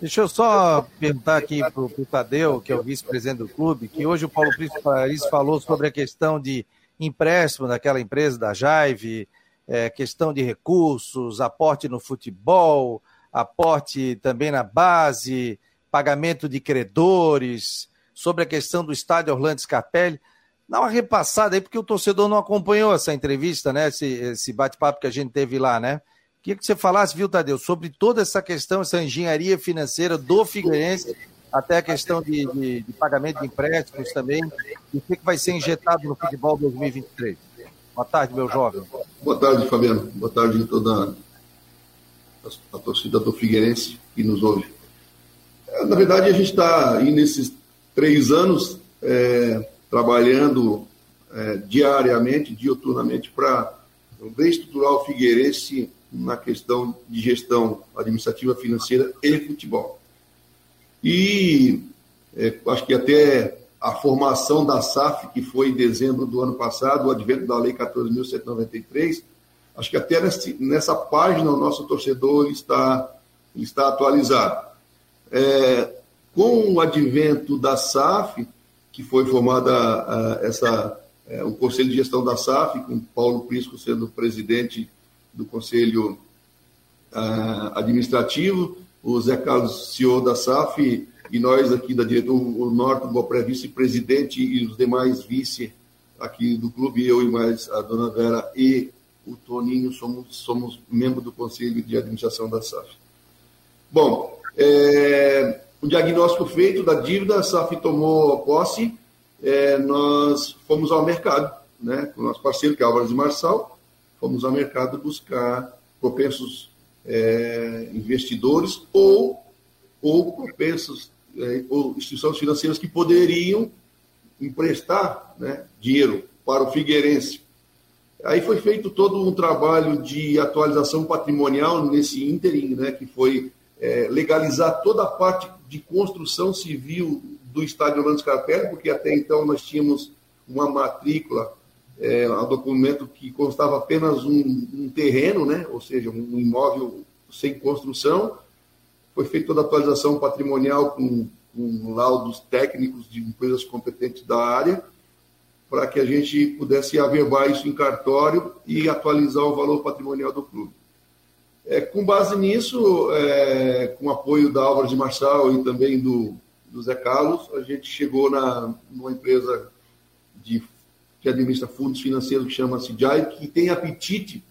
Deixa eu só perguntar aqui para o Tadeu, que é o vice-presidente do clube, que hoje o Paulo Príncipe Paris falou sobre a questão de empréstimo daquela empresa da Jaive, é, questão de recursos, aporte no futebol, aporte também na base, pagamento de credores, sobre a questão do estádio Orlando Scarpelli. Dá uma repassada aí, porque o torcedor não acompanhou essa entrevista, né? Esse, esse bate-papo que a gente teve lá, né? Queria que você falasse, viu, Tadeu, sobre toda essa questão, essa engenharia financeira do Figueirense, até a questão de, de, de pagamento de empréstimos também, e o que, vai ser injetado no futebol 2023. Boa tarde, meu jovem. Boa tarde, Fabiano. Boa tarde a toda a, a torcida do Figueirense que nos ouve. É, na verdade, a gente está aí nesses três anos é, trabalhando é, diariamente, dioturnamente, para reestruturar o Figueirense na questão de gestão administrativa, financeira e futebol. E é, acho que até a formação da SAF, que foi em dezembro do ano passado, o advento da Lei 14.193, acho que até nessa, nessa página o nosso torcedor está, está atualizado. É, com o advento da SAF, que foi formada uh, essa, uh, o Conselho de Gestão da SAF, com Paulo Prisco sendo presidente do Conselho uh, Administrativo, o Zé Carlos, CEO da SAF, e nós aqui da diretoria, o Norton Bopré, vice-presidente, e os demais vice aqui do clube, eu e mais a dona Vera e o Toninho, somos, somos membros do Conselho de Administração da SAF. Bom, é, o diagnóstico feito da dívida, a SAF tomou posse, é, nós fomos ao mercado, né, com o nosso parceiro, que é Álvares Marçal, fomos ao mercado buscar propensos é, investidores ou, ou propensos é, ou instituições financeiras que poderiam emprestar né, dinheiro para o Figueirense. Aí foi feito todo um trabalho de atualização patrimonial nesse ínterim, né, que foi é, legalizar toda a parte de construção civil do estádio Orlando Scarpelli, porque até então nós tínhamos uma matrícula, é, um documento que constava apenas um, um, terreno, né, ou seja, um imóvel sem construção. Foi feita toda a atualização patrimonial com, com laudos técnicos de empresas competentes da área para que a gente pudesse averbar isso em cartório e atualizar o valor patrimonial do clube. É, com base nisso, é, com apoio da Álvaro de Marçal e também do, do Zé Carlos, a gente chegou na, numa empresa de, que administra fundos financeiros que chama-se JAI, que tem apetite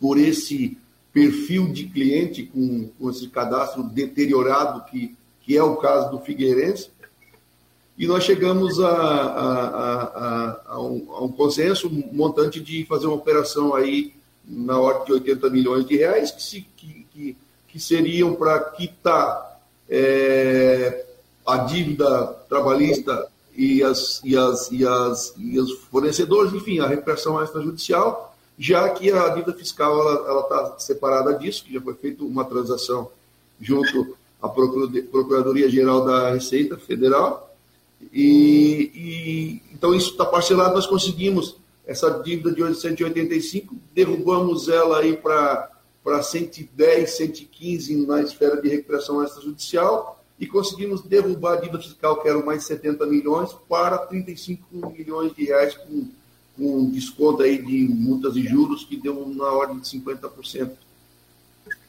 por esse perfil de cliente com, com esse cadastro deteriorado, que, que é o caso do Figueirense, e nós chegamos a, a, a, a, um, um consenso montante de fazer uma operação aí na ordem de 80 milhões de reais, que, se, que, que, que seriam para quitar é, a dívida trabalhista e, as, e, as, e, as, e os fornecedores, enfim, a repressão extrajudicial, já que a dívida fiscal ela está separada disso, que já foi feita uma transação junto à Procuradoria-Geral da Receita Federal, e, e então isso está parcelado, nós conseguimos essa dívida de 185, derrubamos ela aí para para 110, 115 na esfera de recuperação extrajudicial e conseguimos derrubar a dívida fiscal, que eram mais 70 milhões, para 35 milhões de reais com, com desconto aí de multas e juros que deu na ordem de 50%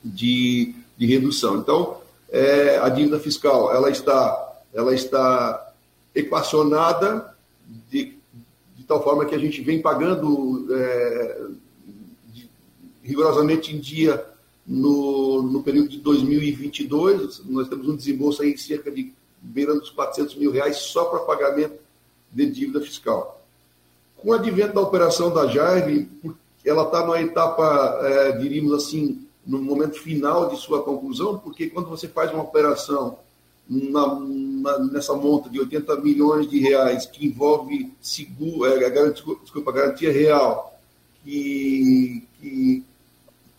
de, de redução. Então, é, a dívida fiscal ela está, ela está equacionada de, de tal forma que a gente vem pagando é, rigorosamente em dia no, no período de 2022. Nós temos um desembolso aí cerca de beirando os 400 mil reais só para pagamento de dívida fiscal. Com o advento da operação da Jaive, ela está numa etapa, é, diríamos assim, no momento final de sua conclusão, porque quando você faz uma operação na, na, nessa monta de 80 milhões de reais que envolve seguro, é, garantia, desculpa, garantia real, que, que,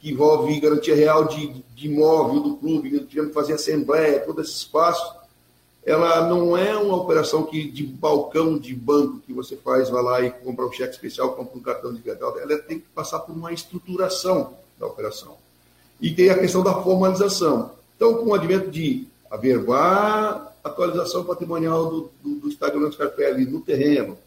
que, envolve garantia real de, de imóvel do clube, tivemos que fazer assembleia, todo esse espaço, ela não é uma operação que de balcão de banco que você faz, vai lá e compra um cheque especial, compra um cartão de crédito, ela tem que passar por uma estruturação da operação. E tem a questão da formalização. Então, com o advento de averbar atualização patrimonial do, do, do Orlando Scarpelli no terreno,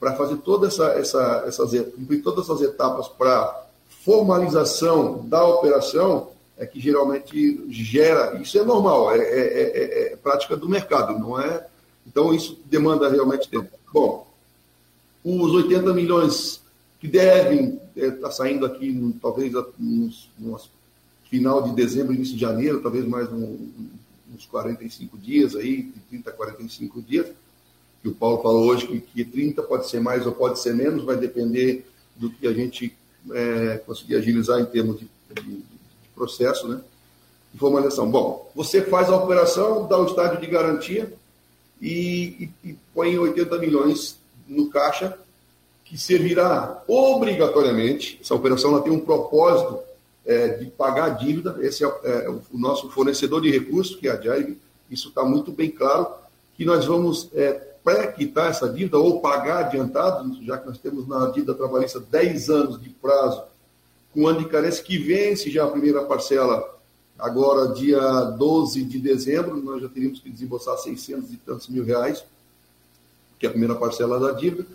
para fazer toda essa, essa, essas, cumprir todas essas etapas para formalização da operação, é que geralmente gera, isso é normal, é, é, é, é prática do mercado, não é? Então isso demanda realmente tempo. Bom, os 80 milhões que devem estar é, tá saindo aqui, talvez no final de dezembro, início de janeiro, talvez mais um, uns 45 dias aí, de 30 a 45 dias, que o Paulo falou hoje que, que 30 pode ser mais ou pode ser menos, vai depender do que a gente é, conseguir agilizar em termos de, de, de processo, né? De formalização. Bom, você faz a operação, dá o estádio de garantia e, e, e põe 80 milhões no caixa, que servirá obrigatoriamente, essa operação ela tem um propósito é, de pagar a dívida. Esse é, é, o nosso fornecedor de recursos, que é a JAIB. Isso está muito bem claro, que nós vamos é, pré-quitar essa dívida ou pagar adiantado, já que nós temos na dívida trabalhista 10 anos de prazo, com ano de carência que vence já a primeira parcela agora dia 12 de dezembro, nós já teríamos que desembolsar 600 e tantos mil reais, que é a primeira parcela da dívida.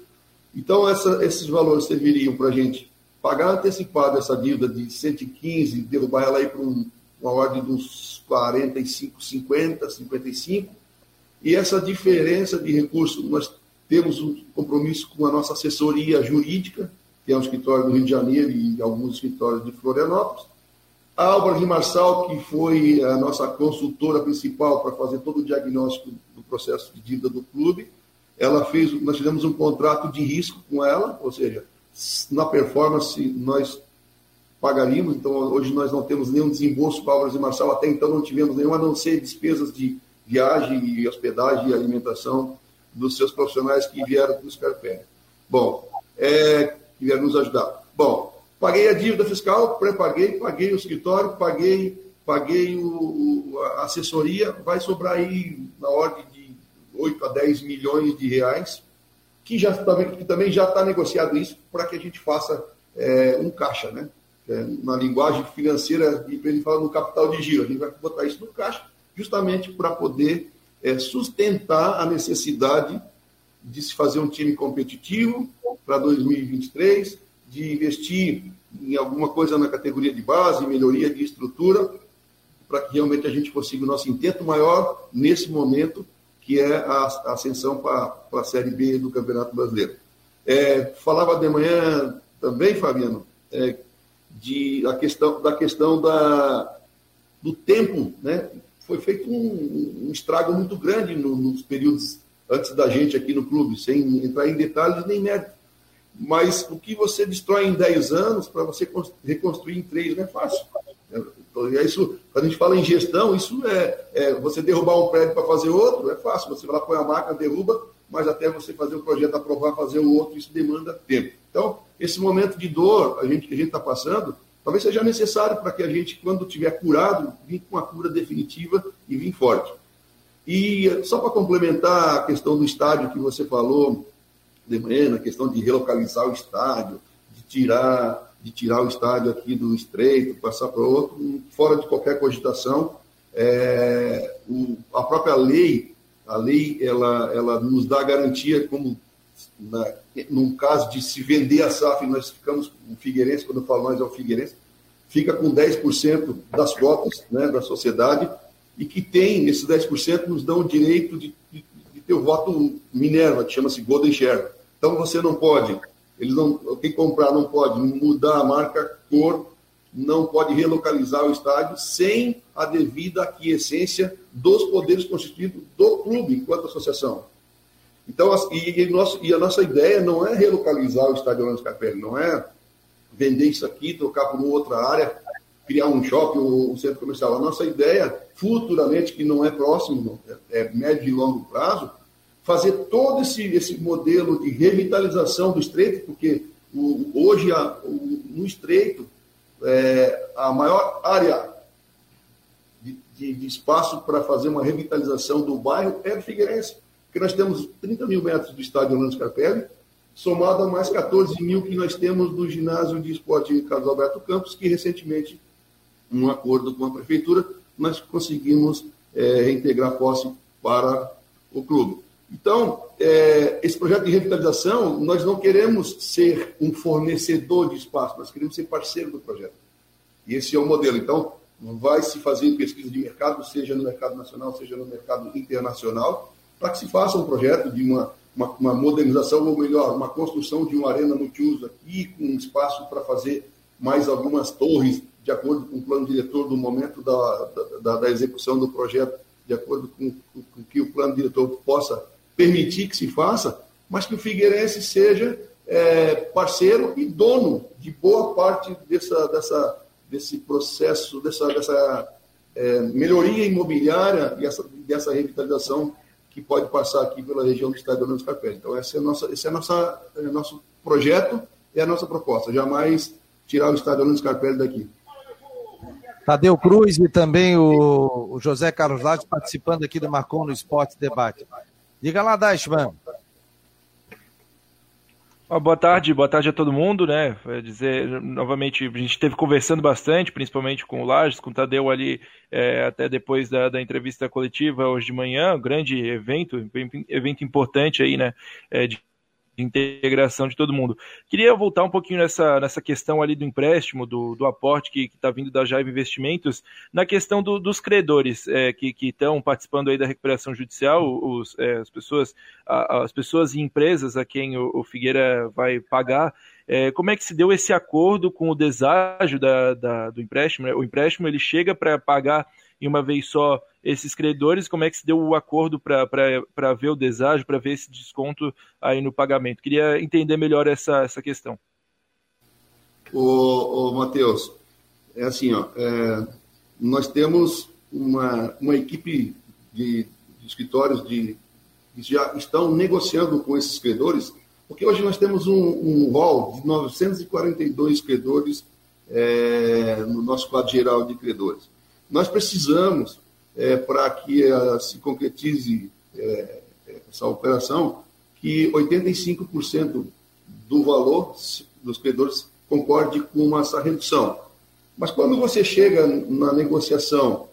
Então, essa, esses valores serviriam para a gente pagar antecipado essa dívida de 115, derrubar ela aí para um, uma ordem dos 45, 50, 55, e essa diferença de recursos, nós temos um compromisso com a nossa assessoria jurídica, que é um escritório do Rio de Janeiro e alguns escritórios de Florianópolis, a Álvaro Marçal, que foi a nossa consultora principal para fazer todo o diagnóstico do processo de dívida do clube, ela fez, nós fizemos um contrato de risco com ela, ou seja, na performance nós pagaríamos, então hoje nós não temos nenhum desembolso para Álvares e Marçal, até então não tivemos nenhum, a não ser despesas de viagem e hospedagem e alimentação dos seus profissionais que vieram nos Scarpelli. Bom, é, que vieram nos ajudar. Bom, paguei a dívida fiscal, pré-paguei, paguei o escritório, paguei, paguei o, a assessoria, vai sobrar aí na ordem de 8 a 10 milhões de reais, que, já, que também já está negociado isso para que a gente faça é, um caixa, né? É, na linguagem financeira, ele fala no capital de giro, a gente vai botar isso no caixa, justamente para poder é, sustentar a necessidade de se fazer um time competitivo para 2023, de investir em alguma coisa na categoria de base, melhoria de estrutura, para que realmente a gente consiga o nosso intento maior nesse momento, que é a, ascensão para a Série B do Campeonato Brasileiro. É, falava de manhã também, Fabiano, é, de, a questão, da questão da, do tempo, né? Foi feito um, um estrago muito grande no, nos períodos antes da gente aqui no clube, sem entrar em detalhes nem mérito. Mas o que você destrói em 10 anos, para você reconstruir em 3 não é fácil. É isso, quando a gente fala em gestão, isso é, é você derrubar um prédio para fazer outro, é fácil. Você vai lá, põe a máquina, derruba, mas até você fazer o projeto, aprovar, fazer o outro, isso demanda tempo. Então, esse momento de dor a gente, que a gente está passando, talvez seja necessário para que a gente, quando tiver curado, vir com a cura definitiva e vir forte. E só para complementar a questão do estádio que você falou de manhã, a questão de relocalizar o estádio, de tirar, de tirar o estádio aqui do estreito, passar para outro, fora de qualquer cogitação, é, o, a própria lei, a lei ela, ela nos dá garantia como na, num caso de se vender a SAF, nós ficamos, o Figueirense, quando eu falo nós é o Figueirense, fica com 10% das cotas né, da sociedade e que tem, esses 10% nos dão o direito de, de, de ter o voto Minerva, que chama-se Golden Share. Então você não pode, eles não, quem comprar não pode mudar a marca, cor, não pode relocalizar o estádio sem a devida aquiescência dos poderes constituídos do clube enquanto associação. Então, e, e, nosso, e, a nossa ideia não é relocalizar o estádio Orlando Scarpelli, não é vender isso aqui, trocar por uma outra área, criar um shopping ou um centro comercial. A nossa ideia, futuramente, que não é próximo, é, é médio e longo prazo, fazer todo esse, esse modelo de revitalização do estreito, porque o, hoje a, o, no estreito, é, a maior área de, de, de espaço para fazer uma revitalização do bairro é o Figueirense porque nós temos 30 mil metros do estádio Orlando Scarpelli, somado a mais 14 mil que nós temos do ginásio de esporte Carlos Alberto Campos, que recentemente, num acordo com a prefeitura, nós conseguimos é, reintegrar posse para o clube. Então, é, esse projeto de revitalização, nós não queremos ser um fornecedor de espaço, nós queremos ser parceiro do projeto. E esse é o modelo. Então, vai se fazer pesquisa de mercado, seja no mercado nacional, seja no mercado internacional, para que se faça um projeto de uma, uma, uma, modernização, ou melhor, uma construção de uma arena multiuso aqui, com espaço para fazer mais algumas torres, de acordo com o plano diretor do momento da, da, da execução do projeto, de acordo com, com que o plano diretor possa permitir que se faça, mas que o Figueirense seja é, parceiro e dono de boa parte dessa, dessa, desse processo, dessa, dessa é, melhoria imobiliária e essa, dessa revitalização que pode passar aqui pela região do estado de Orlando Scarpelli. Então, esse é, nossa, esse é, nossa, é nosso projeto e a nossa proposta. Jamais tirar o estado de Orlando Scarpelli daqui. Tadeu Cruz e também o, o José Carlos Lage participando aqui do Marcon no Esporte Debate. Diga lá, Dashman boa tarde, boa tarde a todo mundo, né? Vou dizer, novamente, a gente esteve conversando bastante, principalmente com o Lages, com o Tadeu ali, é, até depois da, da, entrevista coletiva hoje de manhã, grande evento, evento importante aí, né? É, de de integração de todo mundo. Queria voltar um pouquinho nessa, nessa questão ali do empréstimo, do, do aporte que está vindo da Jaiva Investimentos, na questão do, dos credores é, que estão participando aí da recuperação judicial, os, é, as, pessoas, a, as pessoas e empresas a quem o, o Figueira vai pagar. É, como é que se deu esse acordo com o deságio da, da do empréstimo? O empréstimo ele chega para pagar em uma vez só esses credores, como é que se deu o acordo para ver o deságio, para ver esse desconto aí no pagamento. Queria entender melhor essa, essa questão. Ô, ô Matheus, é assim, ó, é, nós temos uma, uma equipe de, de escritórios de, que já estão negociando com esses credores, porque hoje nós temos um, um rol de 942 credores é, no nosso quadro geral de credores. Nós precisamos, é, para que se concretize é, essa operação, que 85% do valor dos credores concorde com essa redução. Mas quando você chega na negociação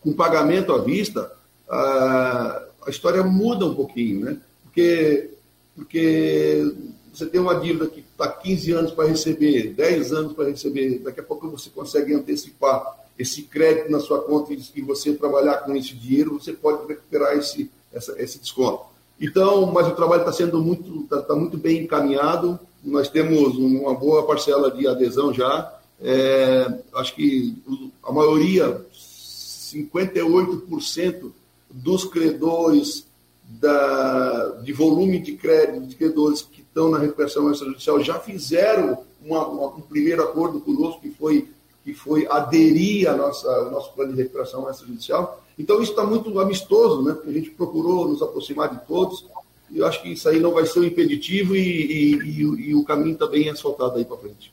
com pagamento à vista, a, a história muda um pouquinho, né? Porque, porque você tem uma dívida que está 15 anos para receber, 10 anos para receber, daqui a pouco você consegue antecipar esse crédito na sua conta e você trabalhar com esse dinheiro, você pode recuperar esse, essa, esse desconto. Então, mas o trabalho está sendo muito, está tá muito bem encaminhado. Nós temos uma boa parcela de adesão já. É, acho que a maioria, 58% dos credores da, de volume de crédito de credores que estão na recuperação extrajudicial já fizeram uma, uma, um primeiro acordo conosco que foi que foi aderir a nossa, ao nosso plano de recuperação extrajudicial. Então, isso está muito amistoso, né? porque a gente procurou nos aproximar de todos, e eu acho que isso aí não vai ser um impeditivo e, e, e, e o caminho está bem asfaltado aí para frente.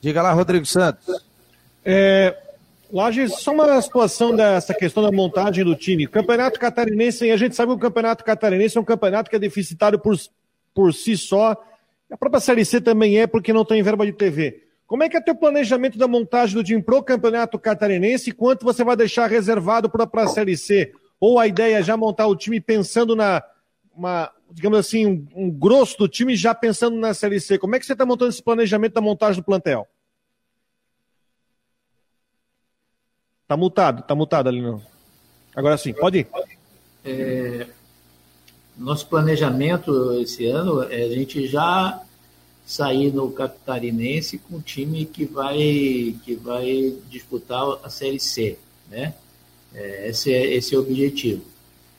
Diga lá, Rodrigo Santos. É, Lages, só uma situação dessa questão da montagem do time. Campeonato Catarinense, a gente sabe que o Campeonato Catarinense é um campeonato que é deficitário por, por si só. A própria Série C também é, porque não tem verba de TV. Como é que é teu planejamento da montagem do time pro Campeonato Catarinense e quanto você vai deixar reservado para a Série C? Ou a ideia é já montar o time pensando na, uma, digamos assim, um, um, grosso do time já pensando na Série C? Como é que você está montando esse planejamento da montagem do plantel? Tá multado, tá multado ali não. Agora sim, pode ir. É, nosso planejamento esse ano é a gente já sair no Catarinense com um time que vai, que vai disputar a Série C. Né? É, esse, é, esse é o objetivo.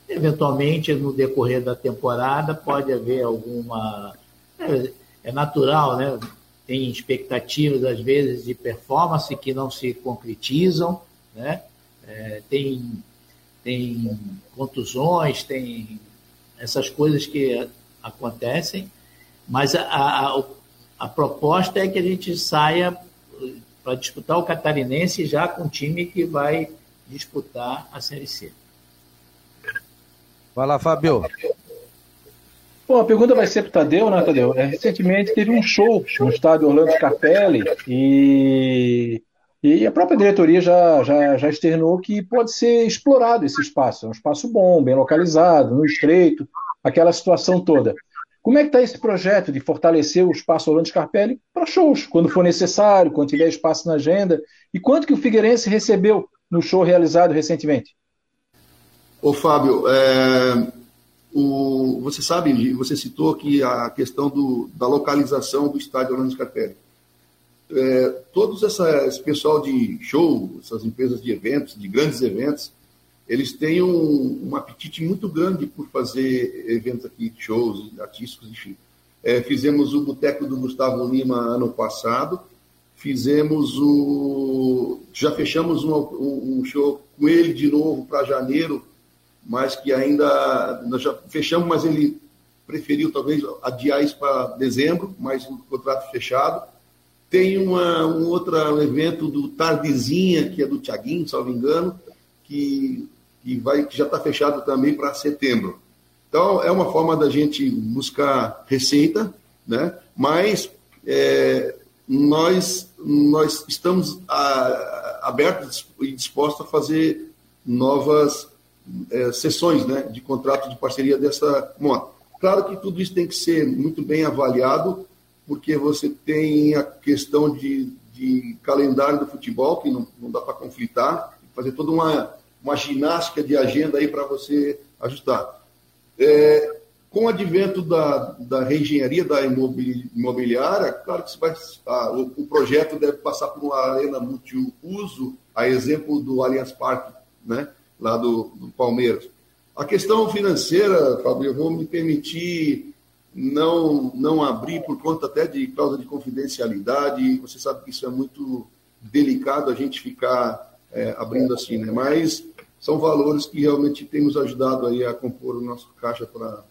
Eventualmente, no decorrer da temporada, pode haver alguma. É, é natural, né? Tem expectativas, às vezes, de performance que não se concretizam, né? É, tem, tem contusões, tem essas coisas que acontecem, mas a, a, a proposta é que a gente saia para disputar o catarinense já com o time que vai disputar a Série C. Vai lá, Fábio. Bom, a pergunta vai ser para o Tadeu, né, Tadeu? É, recentemente teve um show no estádio Orlando Scarpelli e, e a própria diretoria já, já, já externou que pode ser explorado esse espaço. É um espaço bom, bem localizado, no estreito, aquela situação toda. Como é que está esse projeto de fortalecer o espaço Orlando Scarpelli para shows, quando for necessário, quando tiver espaço na agenda? E quanto que o Figueirense recebeu no show realizado recentemente? Ô Fábio, é, o, você sabe, você citou que a questão do, da localização do estádio Orlando Scarpelli. É, todos essa, esse pessoal de show, essas empresas de eventos, de grandes eventos, eles têm um, um, apetite muito grande por fazer eventos aqui, shows artísticos, enfim. É, fizemos o Boteco do Gustavo Lima ano passado, fizemos o. Já fechamos um, um show com ele de novo para janeiro, mas que ainda. Nós já fechamos, mas ele preferiu talvez adiar isso para dezembro, mas o contrato fechado. Tem uma, um outro evento do Tardezinha, que é do Tiaguinho, salvo engano, que que, vai, que já está fechado também para setembro. Então, é uma forma da gente buscar receita, né? mas é, nós, nós estamos a, abertos e dispostos a fazer novas é, sessões né, de contrato de parceria dessa moto. Claro que tudo isso tem que ser muito bem avaliado, porque você tem a questão de, de calendário do futebol, que não, não dá para conflitar, fazer toda uma uma ginástica de agenda aí para você ajustar. É, com o advento da, da reengenharia da imobiliária, claro que vai, ah, o, o, projeto deve passar por uma arena multiuso, a exemplo do Allianz Parque, né, lá do, do Palmeiras. A questão financeira, Fábio, eu vou me permitir não, não abrir por conta até de causa de confidencialidade. Você sabe que isso é muito delicado a gente ficar é, abrindo assim, né? Mas são valores que realmente têm nos ajudado aí a compor o nosso caixa para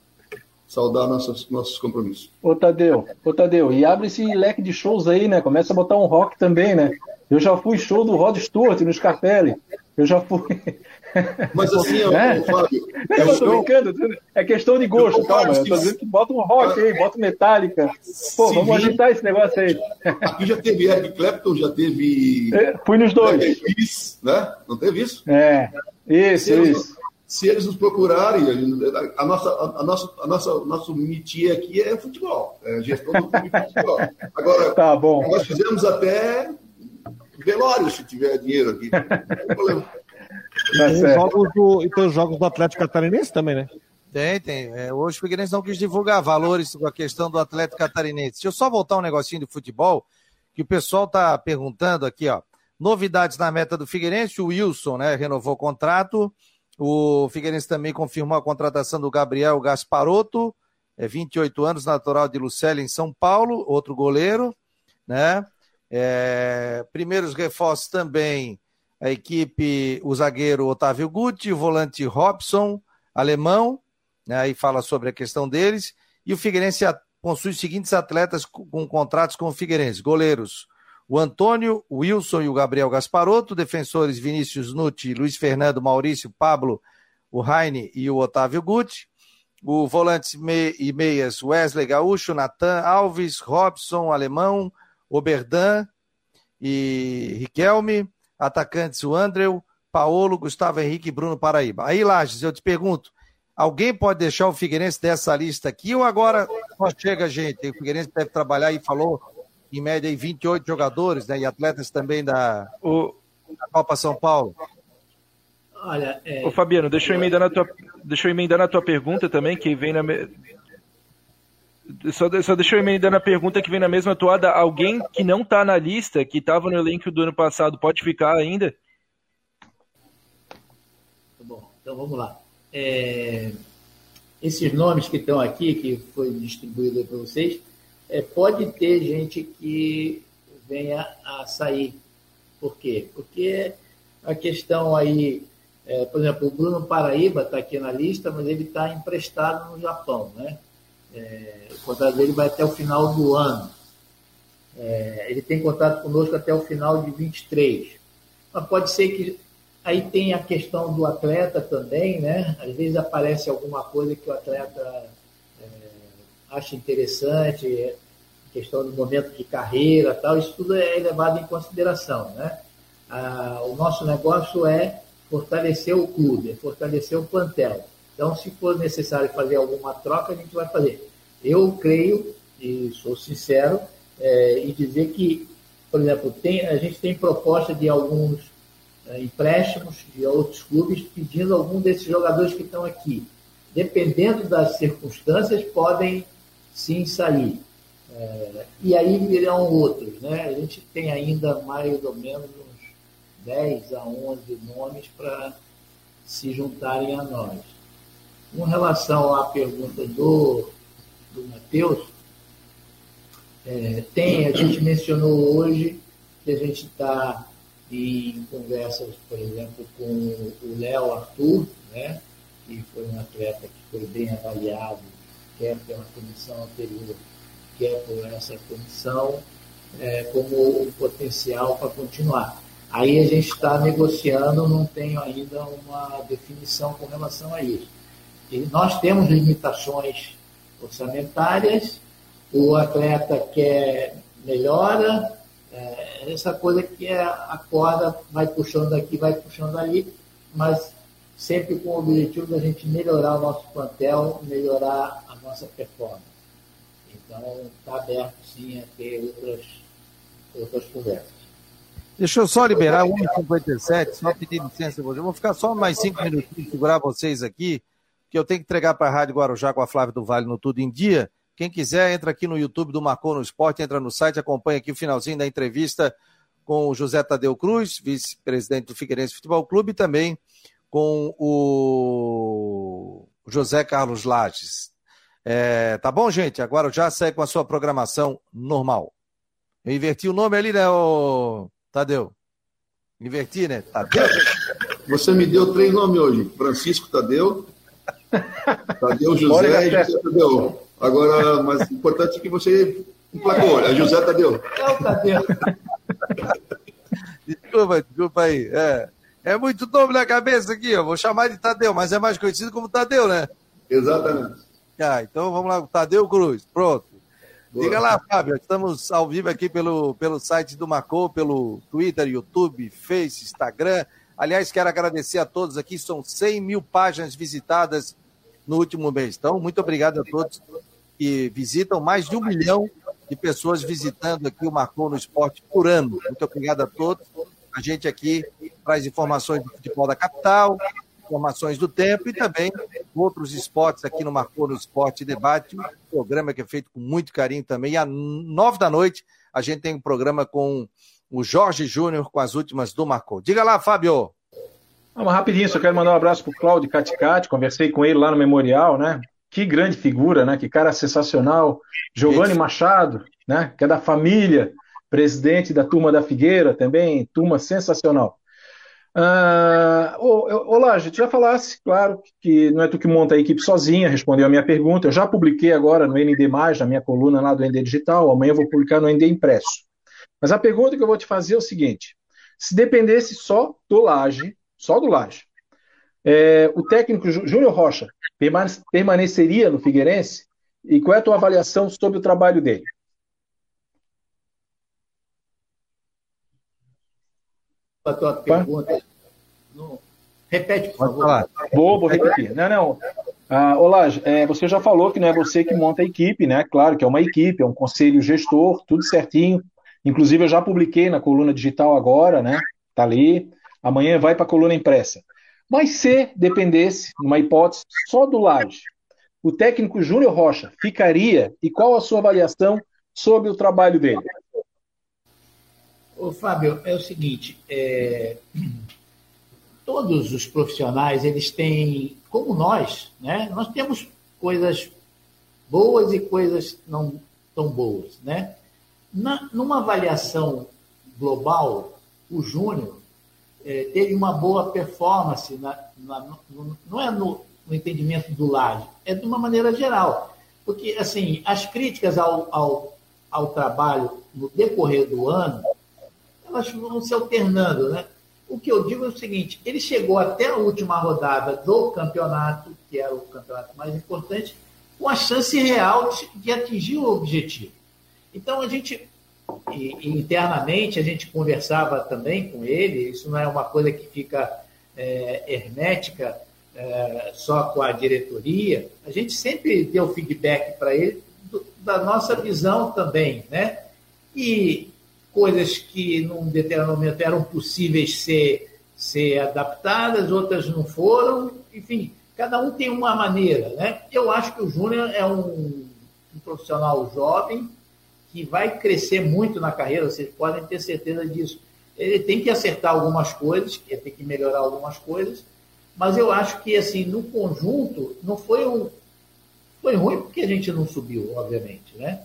saudar nossos, nossos compromissos. Ô Tadeu, ô Tadeu, e abre esse leque de shows aí, né? Começa a botar um rock também, né? Eu já fui show do Rod Stewart no Scarpelli. Eu já fui. Mas assim, é? Fábio. Não, é, eu tô brincando. É questão de gosto, eu calma. Eu tô dizendo que bota um rock aí, bota um Metallica. Pô, vamos agitar esse negócio aí. Aqui já teve Eric Clapton, já teve. É, fui nos dois. Isso, né? Não teve isso? É. Isso, se eles, isso. Se eles nos procurarem, a nossa, a, nossa, a nossa, nosso métier aqui é futebol, é gestão do futebol. Agora, tá bom. nós fizemos até velório se tiver dinheiro aqui. Não tem problema. Tá tem, jogos do, e tem os jogos do Atlético Catarinense também, né? Tem, tem. É, hoje o Figueirense não quis divulgar valores com a questão do Atlético Catarinense. Deixa eu só voltar um negocinho de futebol, que o pessoal tá perguntando aqui, ó. Novidades na meta do Figueirense, o Wilson, né, renovou o contrato. O Figueirense também confirmou a contratação do Gabriel Gasparotto, é 28 anos, natural de Lucélia, em São Paulo, outro goleiro, né? É, primeiros reforços também a equipe, o zagueiro Otávio Guti, o volante Robson, alemão, né, aí fala sobre a questão deles, e o Figueirense possui os seguintes atletas com contratos com o Figueirense, goleiros, o Antônio, o Wilson e o Gabriel Gasparotto, defensores Vinícius Nutti, Luiz Fernando, Maurício, Pablo, o Heine e o Otávio Guti, o volantes e meias Wesley Gaúcho, Natan Alves, Robson, Alemão, Oberdan e Riquelme, atacantes o Andreu, Paolo, Gustavo Henrique e Bruno Paraíba. Aí, Lages, eu te pergunto, alguém pode deixar o Figueirense dessa lista aqui ou agora só chega gente? O Figueirense deve trabalhar e falou em média aí 28 jogadores, né? E atletas também da, o... da Copa São Paulo. Olha, é... Ô, Fabiano, deixa eu emendar na tua, deixa eu emendar na tua pergunta também, que vem na só, só deixa eu emendar na pergunta que vem na mesma toada. Alguém que não está na lista, que estava no elenco do ano passado, pode ficar ainda? Tá bom, então vamos lá. É, esses nomes que estão aqui, que foi distribuído para vocês, é, pode ter gente que venha a sair. Por quê? Porque a questão aí, é, por exemplo, o Bruno Paraíba está aqui na lista, mas ele está emprestado no Japão, né? É, o contrato dele vai até o final do ano. É, ele tem contato conosco até o final de 23. Mas pode ser que aí tem a questão do atleta também, né? Às vezes aparece alguma coisa que o atleta é, acha interessante, questão do momento de carreira, tal. Isso tudo é levado em consideração, né? Ah, o nosso negócio é fortalecer o clube, é fortalecer o plantel. Então, se for necessário fazer alguma troca, a gente vai fazer. Eu creio, e sou sincero, é, e dizer que, por exemplo, tem, a gente tem proposta de alguns é, empréstimos de outros clubes pedindo algum desses jogadores que estão aqui. Dependendo das circunstâncias, podem sim sair. É, e aí virão outros. Né? A gente tem ainda mais ou menos uns 10 a 11 nomes para se juntarem a nós. Com relação à pergunta do, do Matheus, é, tem, a gente mencionou hoje que a gente está em conversas, por exemplo, com o Léo Arthur, né, que foi um atleta que foi bem avaliado, quer pela comissão anterior, quer por essa comissão, é, como um potencial para continuar. Aí a gente está negociando, não tenho ainda uma definição com relação a isso. Nós temos limitações orçamentárias, o atleta quer melhora, é, essa coisa que é, a corda vai puxando aqui, vai puxando ali, mas sempre com o objetivo da gente melhorar o nosso plantel, melhorar a nossa performance. Então, está aberto sim a ter outras, outras conversas. Deixa eu só liberar 1h57, só pedir licença. Eu vou ficar só mais cinco minutinhos, segurar vocês aqui que eu tenho que entregar para a Rádio Guarujá com a Flávia do Vale no Tudo em Dia. Quem quiser, entra aqui no YouTube do Marcou no Esporte, entra no site, acompanha aqui o finalzinho da entrevista com o José Tadeu Cruz, vice-presidente do Figueirense Futebol Clube, e também com o José Carlos Lages. É, tá bom, gente? Agora já segue com a sua programação normal. Eu inverti o nome ali, né, ô... Tadeu? Inverti, né? Tadeu? Você me deu três nomes hoje: Francisco Tadeu, Tadeu José e José Tadeu. Agora, mas o importante é que você emplacou. É José Tadeu. É o Tadeu. desculpa, desculpa aí. É, é muito nome na cabeça aqui, eu vou chamar de Tadeu, mas é mais conhecido como Tadeu, né? Exatamente. Ah, então vamos lá, Tadeu Cruz, pronto. Boa. Diga lá, Fábio, estamos ao vivo aqui pelo, pelo site do Marcou, pelo Twitter, YouTube, Face, Instagram. Aliás, quero agradecer a todos aqui, são 100 mil páginas visitadas no último mês. Então, muito obrigado a todos que visitam, mais de um milhão de pessoas visitando aqui o Marcou no Esporte por ano. Muito obrigado a todos. A gente aqui traz informações do futebol da capital, informações do tempo e também outros esportes aqui no Marcou no Esporte Debate, um programa que é feito com muito carinho também. E às nove da noite a gente tem um programa com o Jorge Júnior com as últimas do Marcou. Diga lá, Fábio. Uma rapidinho, só quero mandar um abraço para o Cláudio Caticati, conversei com ele lá no Memorial, né? Que grande figura, né? Que cara sensacional. Giovanni Machado, né? Que é da família, presidente da turma da Figueira também, turma sensacional. Uh, olá, gente, já falasse, claro, que não é tu que monta a equipe sozinha, respondeu a minha pergunta. Eu já publiquei agora no ND, na minha coluna lá do ND Digital, amanhã eu vou publicar no ND Impresso. Mas a pergunta que eu vou te fazer é o seguinte: se dependesse só do Laje, só do Laje, é, o técnico Júnior Rocha permaneceria no Figueirense? E qual é a tua avaliação sobre o trabalho dele? a tua pergunta. Repete, por favor. Vou, vou repetir. Não, não. Ah, Olá, é, você já falou que não é você que monta a equipe, né? Claro que é uma equipe, é um conselho gestor, tudo certinho. Inclusive, eu já publiquei na coluna digital agora, né? Tá ali. Amanhã vai para a coluna impressa. Mas se dependesse, numa hipótese, só do Laje, o técnico Júnior Rocha ficaria e qual a sua avaliação sobre o trabalho dele? Ô, Fábio, é o seguinte, é... todos os profissionais, eles têm, como nós, né? Nós temos coisas boas e coisas não tão boas, né? Na, numa avaliação global, o Júnior é, teve uma boa performance, na, na, no, não é no, no, entendimento do Laje, é de uma maneira geral. Porque, assim, as críticas ao, ao, ao trabalho no decorrer do ano, elas vão se alternando, né? O que eu digo é o seguinte: ele chegou até a última rodada do campeonato, que era o campeonato mais importante, com a chance real de, de atingir o objetivo. Então a gente internamente a gente conversava também com ele. Isso não é uma coisa que fica é, hermética é, só com a diretoria. A gente sempre deu feedback para ele do, da nossa visão também, né? E coisas que num determinado momento eram possíveis ser, ser adaptadas, outras não foram, enfim, cada um tem uma maneira, né? Eu acho que o Júnior é um, um profissional jovem que vai crescer muito na carreira, vocês podem ter certeza disso. Ele tem que acertar algumas coisas, ele tem que melhorar algumas coisas, mas eu acho que, assim, no conjunto, não foi um. Foi ruim porque a gente não subiu, obviamente, né?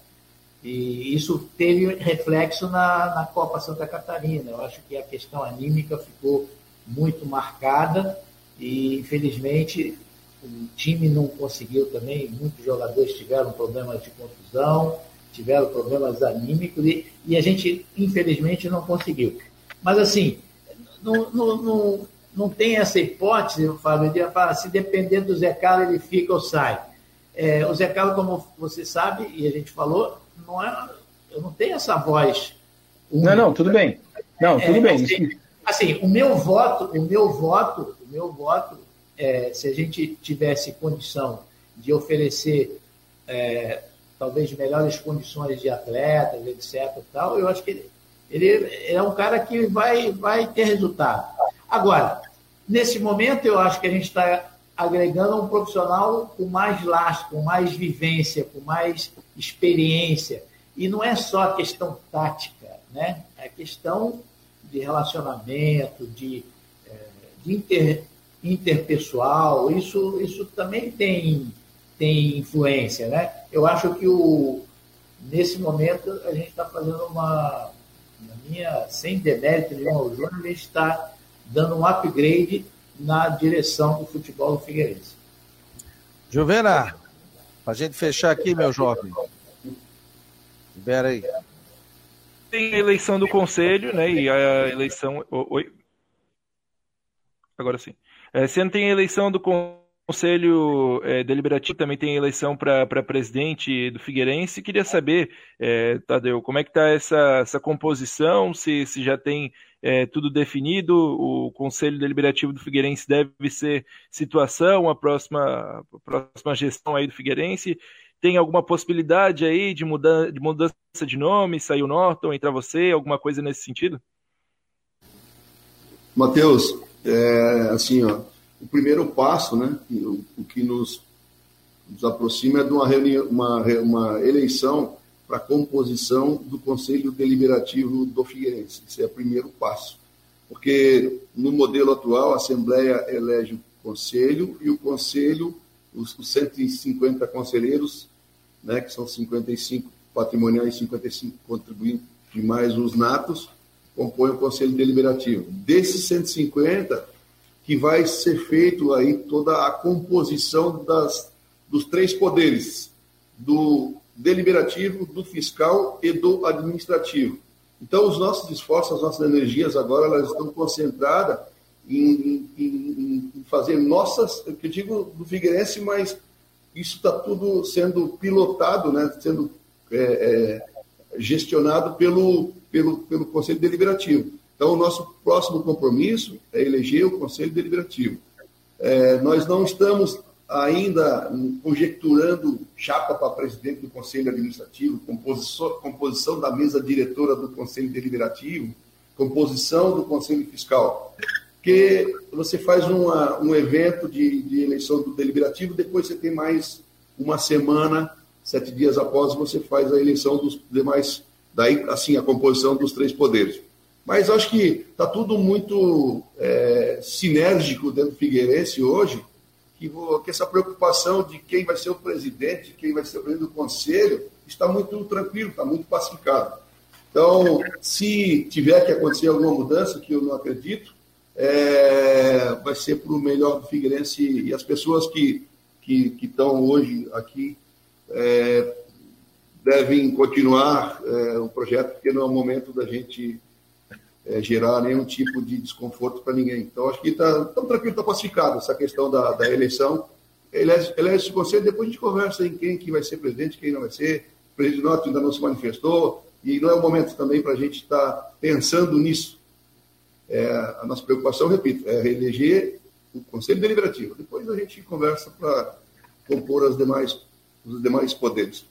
E isso teve reflexo na, na Copa Santa Catarina. Eu acho que a questão anímica ficou muito marcada e, infelizmente, o time não conseguiu também. Muitos jogadores tiveram problemas de confusão, tiveram problemas anímicos e, e a gente, infelizmente, não conseguiu. Mas, assim, não, não, não, não tem essa hipótese, Fábio, de falar, se depender do Zé Carlos, ele fica ou sai. É, o Zé Carlos, como você sabe, e a gente falou, não é, eu não tenho essa voz. Única. Não, não, tudo bem. Não, tudo é, bem. Assim, assim, o meu voto, o meu voto, o meu voto, é, se a gente tivesse condição de oferecer é, talvez melhores condições de atletas, etc. Tal, eu acho que ele, ele é um cara que vai, vai ter resultado. Agora, nesse momento, eu acho que a gente está agregando um profissional com mais laço, com mais vivência, com mais experiência. E não é só a questão tática, né? é questão de relacionamento, de, é, de inter, interpessoal. Isso, isso também tem, tem influência, né? Eu acho que o, nesse momento a gente está fazendo uma, na minha, sem demérito nenhum ao Júnior, a gente está dando um upgrade na direção do futebol do Figueirense. Juvena, para a gente fechar aqui, meu jovem. Libera aí. Tem a eleição do conselho, né? E a eleição. Oi. Agora sim. É, sendo tem a eleição do conselho é, deliberativo, também tem eleição para presidente do Figueirense. Queria saber, é, Tadeu, como é que está essa, essa composição, se, se já tem é, tudo definido, o Conselho Deliberativo do Figueirense deve ser situação, a próxima, a próxima gestão aí do Figueirense. Tem alguma possibilidade aí de, muda, de mudança de nome, sair o Norton, entrar você, alguma coisa nesse sentido? Matheus, é, assim, ó, o primeiro passo, né, o, o que nos, nos, aproxima é de uma, reunião, uma, uma eleição para a composição do Conselho Deliberativo do Figueirense. Esse é o primeiro passo. Porque no modelo atual, a Assembleia elege o Conselho e o Conselho, os, os 150 conselheiros, né, que são 55 patrimoniais e 55 contribuintes, e mais os natos, compõem o Conselho Deliberativo. Desses 150, que vai ser feito aí toda a composição das, dos três poderes, do deliberativo, do fiscal e do administrativo. Então, os nossos esforços, as nossas energias agora, elas estão concentradas em, em, em fazer nossas, eu digo do Figueirense, mas isso está tudo sendo pilotado, né, sendo é, é, gestionado pelo, pelo, pelo Conselho Deliberativo. Então, o nosso próximo compromisso é eleger o Conselho Deliberativo. É, nós não estamos ainda conjecturando chapa para presidente do Conselho Administrativo, composição, composição da mesa diretora do Conselho Deliberativo, composição do Conselho Fiscal. Porque você faz uma, um evento de, de eleição do Deliberativo, depois você tem mais uma semana, sete dias após, você faz a eleição dos demais, daí assim, a composição dos três poderes. Mas acho que está tudo muito é, sinérgico dentro do Figueirense hoje, que, que essa preocupação de quem vai ser o presidente, quem vai ser o presidente do conselho, está muito tranquilo, está muito pacificado. Então, se tiver que acontecer alguma mudança, que eu não acredito, é, vai ser para o melhor do Figueirense e as pessoas que, que, estão hoje aqui é, devem continuar é, o projeto, porque não é o momento da gente é, gerar nenhum tipo de desconforto para ninguém. Então, acho que está tranquilo, está pacificado essa questão da, da eleição. Elege, elege esse conselho, depois a gente conversa em quem que vai ser presidente, quem não vai ser. O presidente Norte ainda não se manifestou, e não é o momento também para a gente estar tá pensando nisso. É, a nossa preocupação, repito, é reeleger o Conselho Deliberativo. Depois a gente conversa para compor as demais, os demais poderes.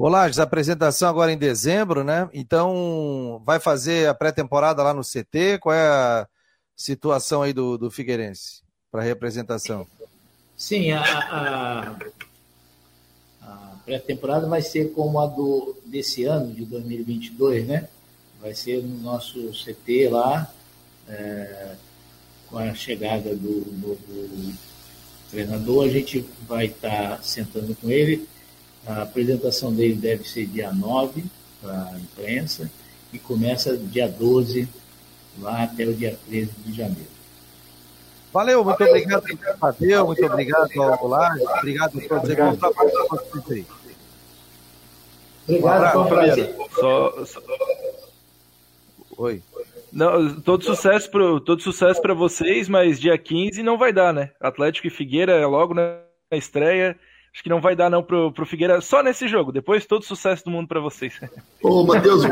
Olá, apresentação agora em dezembro, né? Então, vai fazer a pré-temporada lá no CT? Qual é a situação aí do, do Figueirense para representação? Sim, a, a, a pré-temporada vai ser como a do, desse ano, de 2022, né? Vai ser no nosso CT lá, é, com a chegada do novo treinador, a gente vai estar tá sentando com ele a apresentação dele deve ser dia 9 para a imprensa e começa dia 12, lá até o dia 13 de janeiro. Valeu, muito Valeu. obrigado, Tadeu, muito obrigado ao Laje, obrigado a todos Bom trabalho para vocês aí. Obrigado, foi um prazer. Só, só... Oi. Não, todo sucesso para todo sucesso para vocês, mas dia 15 não vai dar, né? Atlético e Figueira é logo na estreia. Acho que não vai dar não pro, pro Figueira só nesse jogo. Depois todo sucesso do mundo para vocês. Ô, Matheus,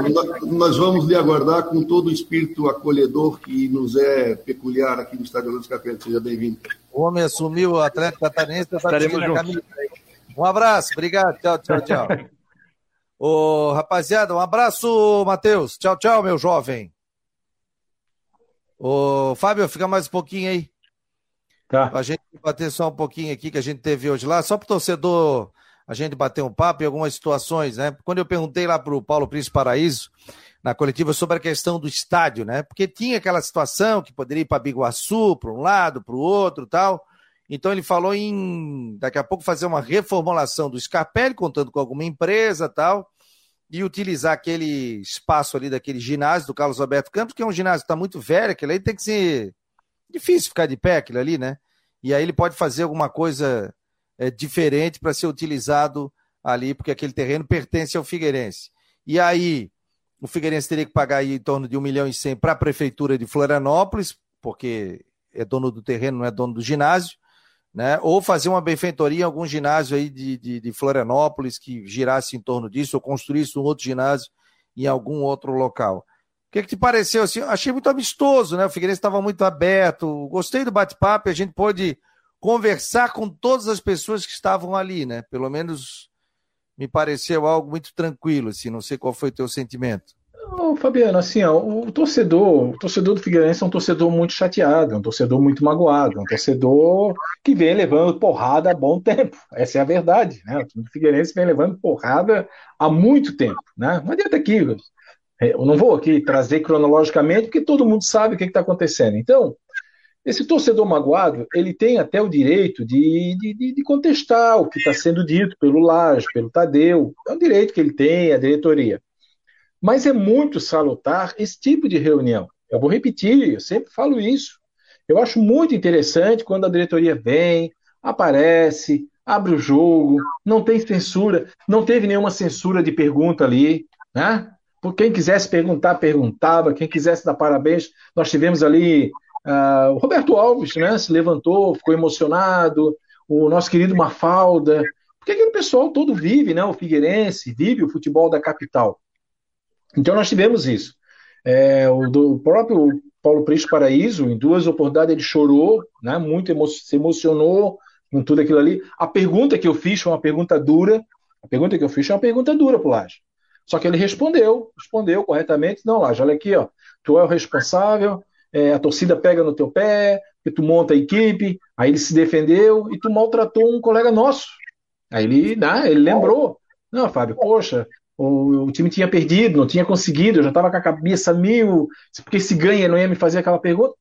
nós vamos lhe aguardar com todo o espírito acolhedor que nos é peculiar aqui no Estádio Luz Capela. Seja bem-vindo. O homem assumiu o Atlético Catarinense. Tá Estaremos juntos. Um abraço, obrigado. Tchau, tchau, tchau. Ô, rapaziada, um abraço, Matheus. Tchau, tchau, meu jovem. Ô, Fábio, fica mais um pouquinho aí. Tá. A gente bater só um pouquinho aqui que a gente teve hoje lá, só para o torcedor a gente bater um papo em algumas situações, né? Quando eu perguntei lá para o Paulo Príncipe Paraíso, na coletiva, sobre a questão do estádio, né? Porque tinha aquela situação que poderia ir para Biguaçu, para um lado, para o outro tal. Então ele falou em daqui a pouco fazer uma reformulação do Scarpelli, contando com alguma empresa tal, e utilizar aquele espaço ali daquele ginásio do Carlos Alberto Campos, que é um ginásio que está muito velho, aquele aí tem que ser difícil ficar de pé aquilo ali, né? E aí ele pode fazer alguma coisa é, diferente para ser utilizado ali, porque aquele terreno pertence ao Figueirense. E aí o Figueirense teria que pagar aí em torno de 1 milhão e 100 para a prefeitura de Florianópolis, porque é dono do terreno, não é dono do ginásio né? Ou fazer uma benfeitoria em algum ginásio aí de, de, de, Florianópolis que girasse em torno disso, ou construísse um outro ginásio em algum outro local. Que, que te pareceu assim? Achei muito amistoso, né? O Figueirense estava muito aberto. Gostei do bate-papo, a gente pôde conversar com todas as pessoas que estavam ali, né? Pelo menos me pareceu algo muito tranquilo, assim, não sei qual foi o teu sentimento. Ô, Fabiano, assim, ó, o torcedor, o torcedor do Figueirense é um torcedor muito chateado, é um torcedor muito magoado, é um torcedor que vem levando porrada há bom tempo. Essa é a verdade, né? O Figueirense vem levando porrada há muito tempo, né? Não adianta aqui, eu não vou aqui trazer cronologicamente, porque todo mundo sabe o que está acontecendo. Então, esse torcedor magoado, ele tem até o direito de, de, de contestar o que está sendo dito pelo Laje, pelo Tadeu. É um direito que ele tem, a diretoria. Mas é muito salutar esse tipo de reunião. Eu vou repetir, eu sempre falo isso. Eu acho muito interessante quando a diretoria vem, aparece, abre o jogo, não tem censura, não teve nenhuma censura de pergunta ali, né? Quem quisesse perguntar, perguntava, quem quisesse dar parabéns, nós tivemos ali uh, o Roberto Alves, né? Se levantou, ficou emocionado, o nosso querido Mafalda, porque aquele pessoal todo vive, né? O Figueirense vive o futebol da capital. Então nós tivemos isso. É, o, do, próprio Paulo Prisco Paraíso, em duas oportunidades, ele chorou, né, muito emo se emocionou com tudo aquilo ali. A pergunta que eu fiz foi uma pergunta dura. A pergunta que eu fiz foi uma pergunta dura pro. Só que ele respondeu, respondeu corretamente. Não, Laje, olha aqui, ó, tu é o responsável, é, a torcida pega no teu pé, que tu monta a equipe, aí ele se defendeu e tu maltratou um colega nosso. Aí ele, né, ele lembrou. Não, Fábio, poxa, o, o, time tinha perdido, não tinha conseguido, eu já estava com a cabeça mil, porque se ganha não ia me fazer aquela pergunta.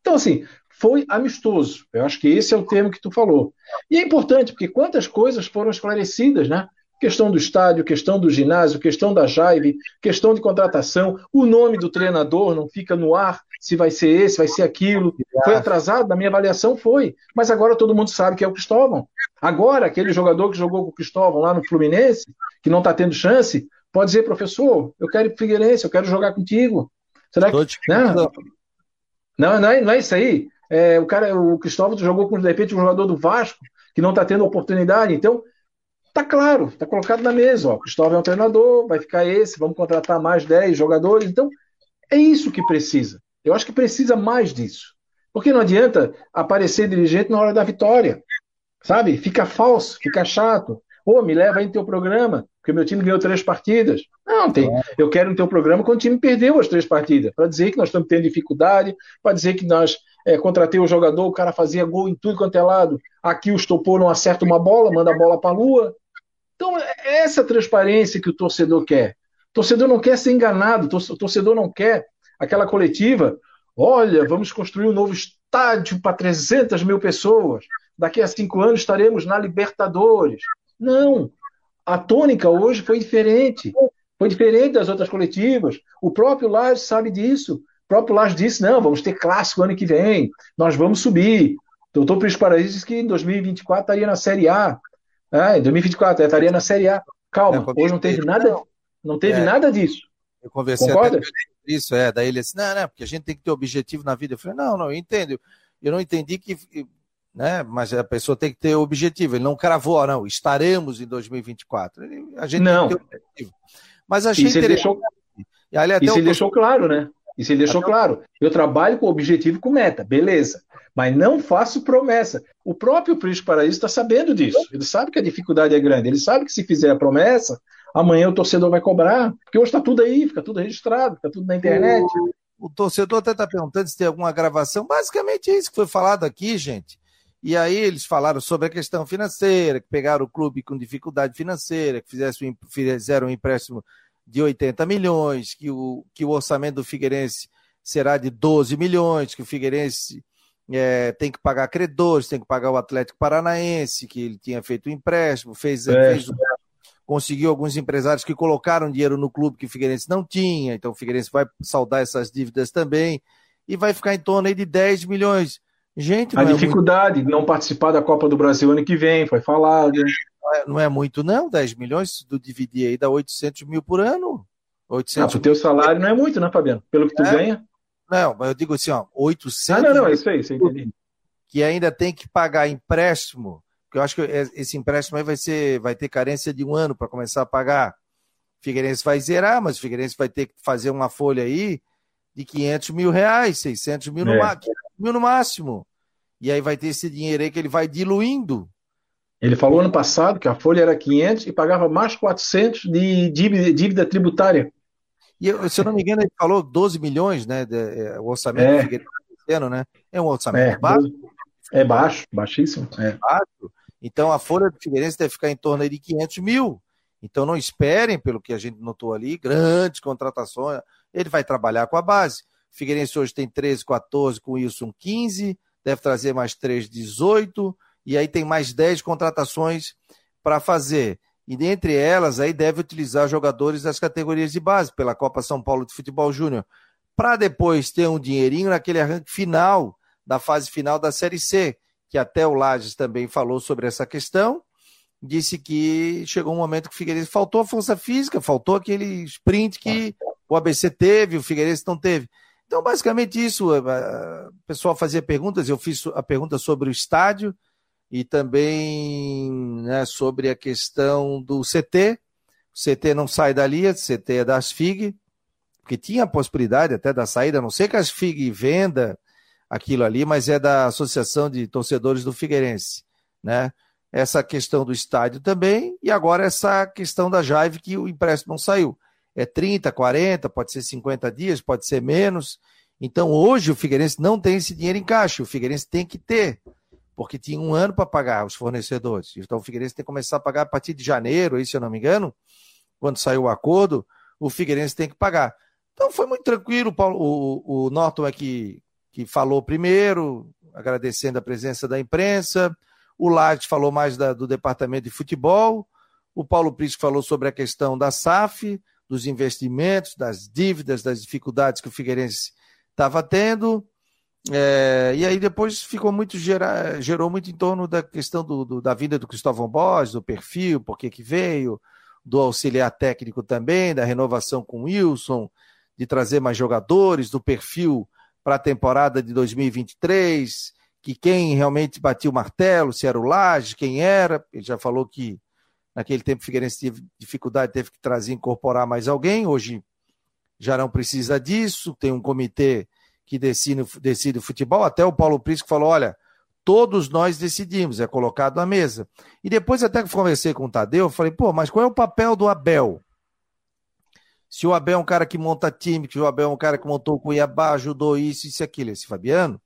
Então, assim, foi amistoso. Eu acho que esse é o termo que tu falou. E é importante, porque quantas coisas foram esclarecidas, né? Questão do estádio, questão do ginásio, questão da Jaive, questão de contratação, o nome do treinador não fica no ar, se vai ser esse, vai ser aquilo. Foi atrasado, na minha avaliação foi. Mas agora todo mundo sabe que é o Cristóvão. Agora, aquele jogador que jogou com o Cristóvão lá no Fluminense, que não está tendo chance, pode dizer, professor, eu quero ir para Figueirense, eu quero jogar contigo. Será que. Né? Não, não é, não é isso aí. É, o cara, o Cristóvão jogou com de repente um jogador do Vasco que não está tendo oportunidade. Então, tá claro, tá colocado na mesa. Ó, Cristóvão é um treinador, vai ficar esse, vamos contratar mais 10 jogadores. Então, é isso que precisa. Eu acho que precisa mais disso. Porque não adianta aparecer dirigente na hora da vitória. Sabe? Fica falso, fica chato. Pô, me leva aí no teu programa, porque meu time ganhou três partidas. Não, tem. Eu quero no teu programa quando o time perdeu as três partidas, para dizer que nós estamos tendo dificuldade, para dizer que nós é, contratei o jogador, o cara fazia gol em tudo quanto é lado. Aqui o estopor não acerta uma bola, manda a bola para a lua. Então, é, é essa transparência que o torcedor quer. O torcedor não quer ser enganado, o torcedor não quer aquela coletiva. Olha, vamos construir um novo estádio para 300 mil pessoas. Daqui a cinco anos estaremos na Libertadores. Não. A tônica hoje foi diferente. Foi diferente das outras coletivas. O próprio Laje sabe disso. O próprio Laje disse: não, vamos ter clássico ano que vem, nós vamos subir. Doutor Prisco Paraíso disse que em 2024 estaria na Série A. Ah, em 2024 estaria na Série A. Calma, é, hoje não teve nada, não teve é, nada disso. Eu conversei Concorda? isso, é. Daí ele disse: não, não, porque a gente tem que ter objetivo na vida. Eu falei: não, não, eu entendo. Eu não entendi que né? Mas a pessoa tem que ter objetivo. Ele não cravou, não, estaremos em 2024. Ele, a gente não. tem que ter objetivo. Mas achei Isso interessante. Deixou... E ali até Isso ele deixou claro, né? Isso ele deixou claro. Eu trabalho com objetivo e com meta, beleza. Mas não faço promessa. O próprio Príncipe Paraíso está sabendo disso. Ele sabe que a dificuldade é grande. Ele sabe que se fizer a promessa, amanhã o torcedor vai cobrar. Porque hoje está tudo aí, fica tudo registrado, fica tudo na internet. O, o torcedor até está perguntando se tem alguma gravação. Basicamente é isso que foi falado aqui, gente. E aí eles falaram sobre a questão financeira, que pegaram o clube com dificuldade financeira, que fizeram um empréstimo de 80 milhões, que o, que o orçamento do Figueirense será de 12 milhões, que o Figueirense é, tem que pagar credores, tem que pagar o Atlético Paranaense, que ele tinha feito um empréstimo, fez, é. fez conseguiu alguns empresários que colocaram dinheiro no clube que o Figueirense não tinha, então o Figueirense vai saldar essas dívidas também, e vai ficar em torno aí de 10 milhões. Gente, a é dificuldade muito... de não participar da Copa do Brasil ano que vem, foi falado. Não é, não é muito, não, 10 milhões, se tu dividir aí dá 800 mil por ano. 800 ah, pro teu salário não é muito, né, Fabiano? Pelo que tu é? ganha. Não, mas eu digo assim, ó, 800 Ah, não, não, é isso aí, você entendi. Que ainda tem que pagar empréstimo, porque eu acho que esse empréstimo aí vai, ser, vai ter carência de um ano para começar a pagar. Figueirense vai zerar, mas o Figueirense vai ter que fazer uma folha aí de 500 mil reais, 600 mil no, é. mil no máximo. E aí vai ter esse dinheiro aí que ele vai diluindo. Ele falou ano passado que a folha era 500 e pagava mais 400 de dívida, dívida tributária. E se eu não me engano, ele falou 12 milhões, né? De, é, o orçamento é. do Figueiredo ano, né? É um orçamento é, baixo. É baixo, baixíssimo. É. Baixo. Então a folha do Figueirense deve ficar em torno de 500 mil. Então não esperem, pelo que a gente notou ali, grandes contratações. Ele vai trabalhar com a base. O Figueirense hoje tem 13, 14, com o Wilson 15, deve trazer mais 3, 18, e aí tem mais 10 contratações para fazer. E dentre elas, aí deve utilizar jogadores das categorias de base, pela Copa São Paulo de Futebol Júnior, para depois ter um dinheirinho naquele arranque final, da fase final da Série C, que até o Lages também falou sobre essa questão, disse que chegou um momento que o Figueirense faltou a força física, faltou aquele sprint que o ABC teve, o Figueirense não teve. Então, basicamente isso, o pessoal fazia perguntas, eu fiz a pergunta sobre o estádio, e também né, sobre a questão do CT. O CT não sai dali, o CT é das FIG, porque tinha a possibilidade até da saída, a não sei que as FIG venda aquilo ali, mas é da Associação de Torcedores do Figueirense, né? Essa questão do estádio também, e agora essa questão da Jaive, que o empréstimo não saiu. É 30, 40, pode ser 50 dias, pode ser menos. Então hoje o Figueirense não tem esse dinheiro em caixa, o Figueirense tem que ter porque tinha um ano para pagar os fornecedores. Então o Figueirense tem que começar a pagar a partir de janeiro, aí, se eu não me engano, quando saiu o acordo, o Figueirense tem que pagar. Então foi muito tranquilo, Paulo, o, o Norton é que, que falou primeiro, agradecendo a presença da imprensa, o Larte falou mais da, do departamento de futebol, o Paulo Prisco falou sobre a questão da SAF, dos investimentos, das dívidas, das dificuldades que o Figueirense estava tendo. É, e aí depois ficou muito gera, gerou muito em torno da questão do, do, da vinda do Cristóvão Borges, do perfil, por que que veio, do auxiliar técnico também, da renovação com o Wilson, de trazer mais jogadores, do perfil para a temporada de 2023, que quem realmente batia o martelo, se era o Laje, quem era, ele já falou que naquele tempo o Figueirense teve dificuldade, teve que trazer, incorporar mais alguém, hoje já não precisa disso, tem um comitê que decide, decide o futebol, até o Paulo Prisco falou: olha, todos nós decidimos, é colocado na mesa. E depois, até que conversei com o Tadeu, eu falei: pô, mas qual é o papel do Abel? Se o Abel é um cara que monta time, que o Abel é um cara que montou o Cuiabá, ajudou isso, isso e aquilo, esse Fabiano,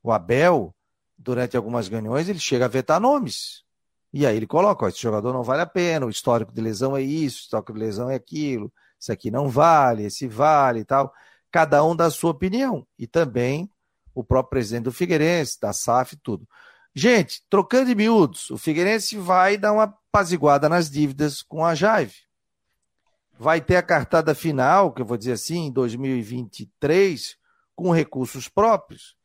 o Abel, durante algumas reuniões, ele chega a vetar nomes. E aí ele coloca, ó, esse jogador não vale a pena, o histórico de lesão é isso, o histórico de lesão é aquilo, isso aqui não vale, esse vale e tal cada um dá a sua opinião. E também o próprio presidente do Figueirense, da SAF, tudo. Gente, trocando de miúdos, o Figueirense vai dar uma apaziguada nas dívidas com a Jaive. Vai ter a cartada final, que eu vou dizer assim, em 2023, com recursos próprios.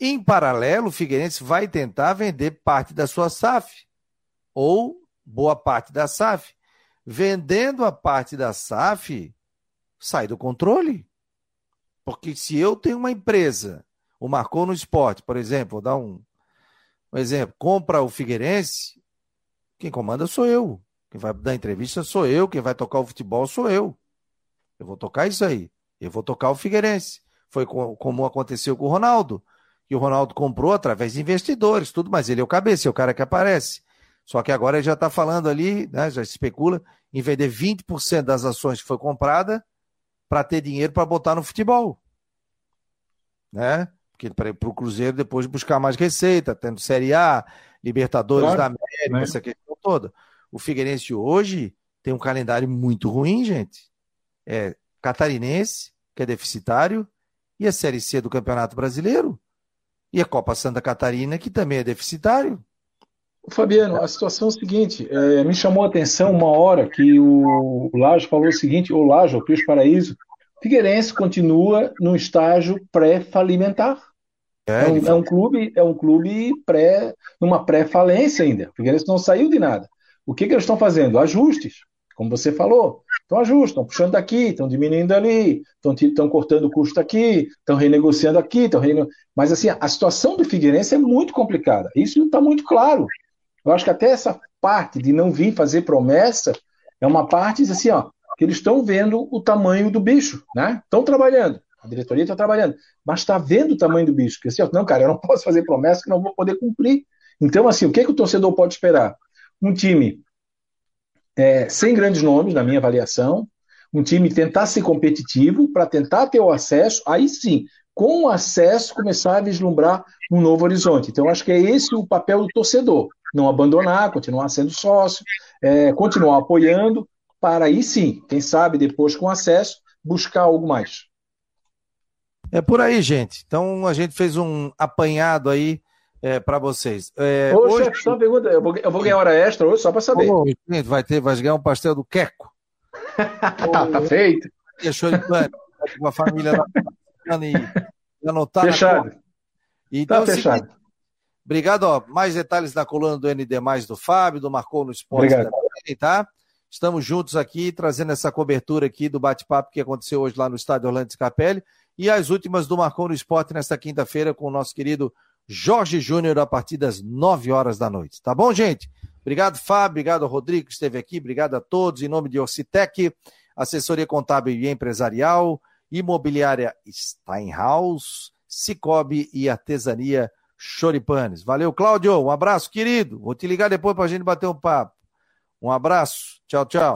Em paralelo, o Figueirense vai tentar vender parte da sua SAF, ou boa parte da SAF. Vendendo a parte da SAF, sai do controle. Porque se eu tenho uma empresa, o Marcou no Esporte, por exemplo, vou dar um, um exemplo, compra o Figueirense, quem comanda sou eu. Quem vai dar entrevista sou eu, quem vai tocar o futebol sou eu. Eu vou tocar isso aí. Eu vou tocar o Figueirense. Foi como aconteceu com o Ronaldo. Que o Ronaldo comprou através de investidores, tudo, mas ele é o cabeça, é o cara que aparece. Só que agora ele já está falando ali, né, já especula, em vender 20% das ações que foi comprada para ter dinheiro para botar no futebol. Né? Porque para o Cruzeiro depois buscar mais receita, tendo Série A, Libertadores claro, da América, né? essa questão toda. O Figueirense hoje tem um calendário muito ruim, gente. É catarinense, que é deficitário, e a Série C do Campeonato Brasileiro. E a Copa Santa Catarina, que também é deficitário. Fabiano, a situação é a seguinte: é, me chamou a atenção uma hora que o, Lajo falou o seguinte, o Lajo, o Cris Paraíso, Figueirense continua no estágio pré-falimentar. É, é, um, é, um, clube, é um clube pré, numa pré-falência ainda. O Figueirense não saiu de nada. O que, que eles estão fazendo? Ajustes, como você falou. Então ajustam, estão puxando daqui, estão diminuindo ali, estão cortando o custo aqui, estão renegociando aqui, estão rene... Mas assim, a situação do Figueirense é muito complicada. Isso está muito claro. Eu acho que até essa parte de não vir fazer promessa é uma parte assim, ó, que eles estão vendo o tamanho do bicho, né? Estão trabalhando, a diretoria está trabalhando, mas está vendo o tamanho do bicho. Que assim, ó, não, cara, eu não posso fazer promessa que não vou poder cumprir. Então, assim, o que, que o torcedor pode esperar? Um time é, sem grandes nomes, na minha avaliação, um time tentar ser competitivo para tentar ter o acesso, aí sim, com o acesso, começar a vislumbrar um novo horizonte. Então, acho que é esse o papel do torcedor não abandonar, continuar sendo sócio, é, continuar apoiando, para aí sim, quem sabe depois com acesso, buscar algo mais. É por aí, gente. Então a gente fez um apanhado aí é, para vocês. É, Ô, hoje... chefe, só uma pergunta. Eu vou, eu vou, ganhar hora extra hoje só para saber. Ô, gente, vai ter, vai ganhar um pastel do Queco. tá, tá feito. Deixou com a família e anotar. Fechado. Então, tá é fechado. Seguinte, Obrigado. Ó. Mais detalhes na coluna do ND, do Fábio, do Marcou no Esporte Obrigado. também, tá? Estamos juntos aqui, trazendo essa cobertura aqui do bate-papo que aconteceu hoje lá no estádio Orlando Scapelli e as últimas do Marcou no Esporte nesta quinta-feira com o nosso querido Jorge Júnior a partir das 9 horas da noite. Tá bom, gente? Obrigado, Fábio. Obrigado Rodrigo que esteve aqui. Obrigado a todos. Em nome de Orcitec, assessoria contábil e empresarial, imobiliária Steinhaus, Cicobi e artesania Choripanes. Valeu, Cláudio. Um abraço, querido. Vou te ligar depois para a gente bater um papo. Um abraço. Tchau, tchau.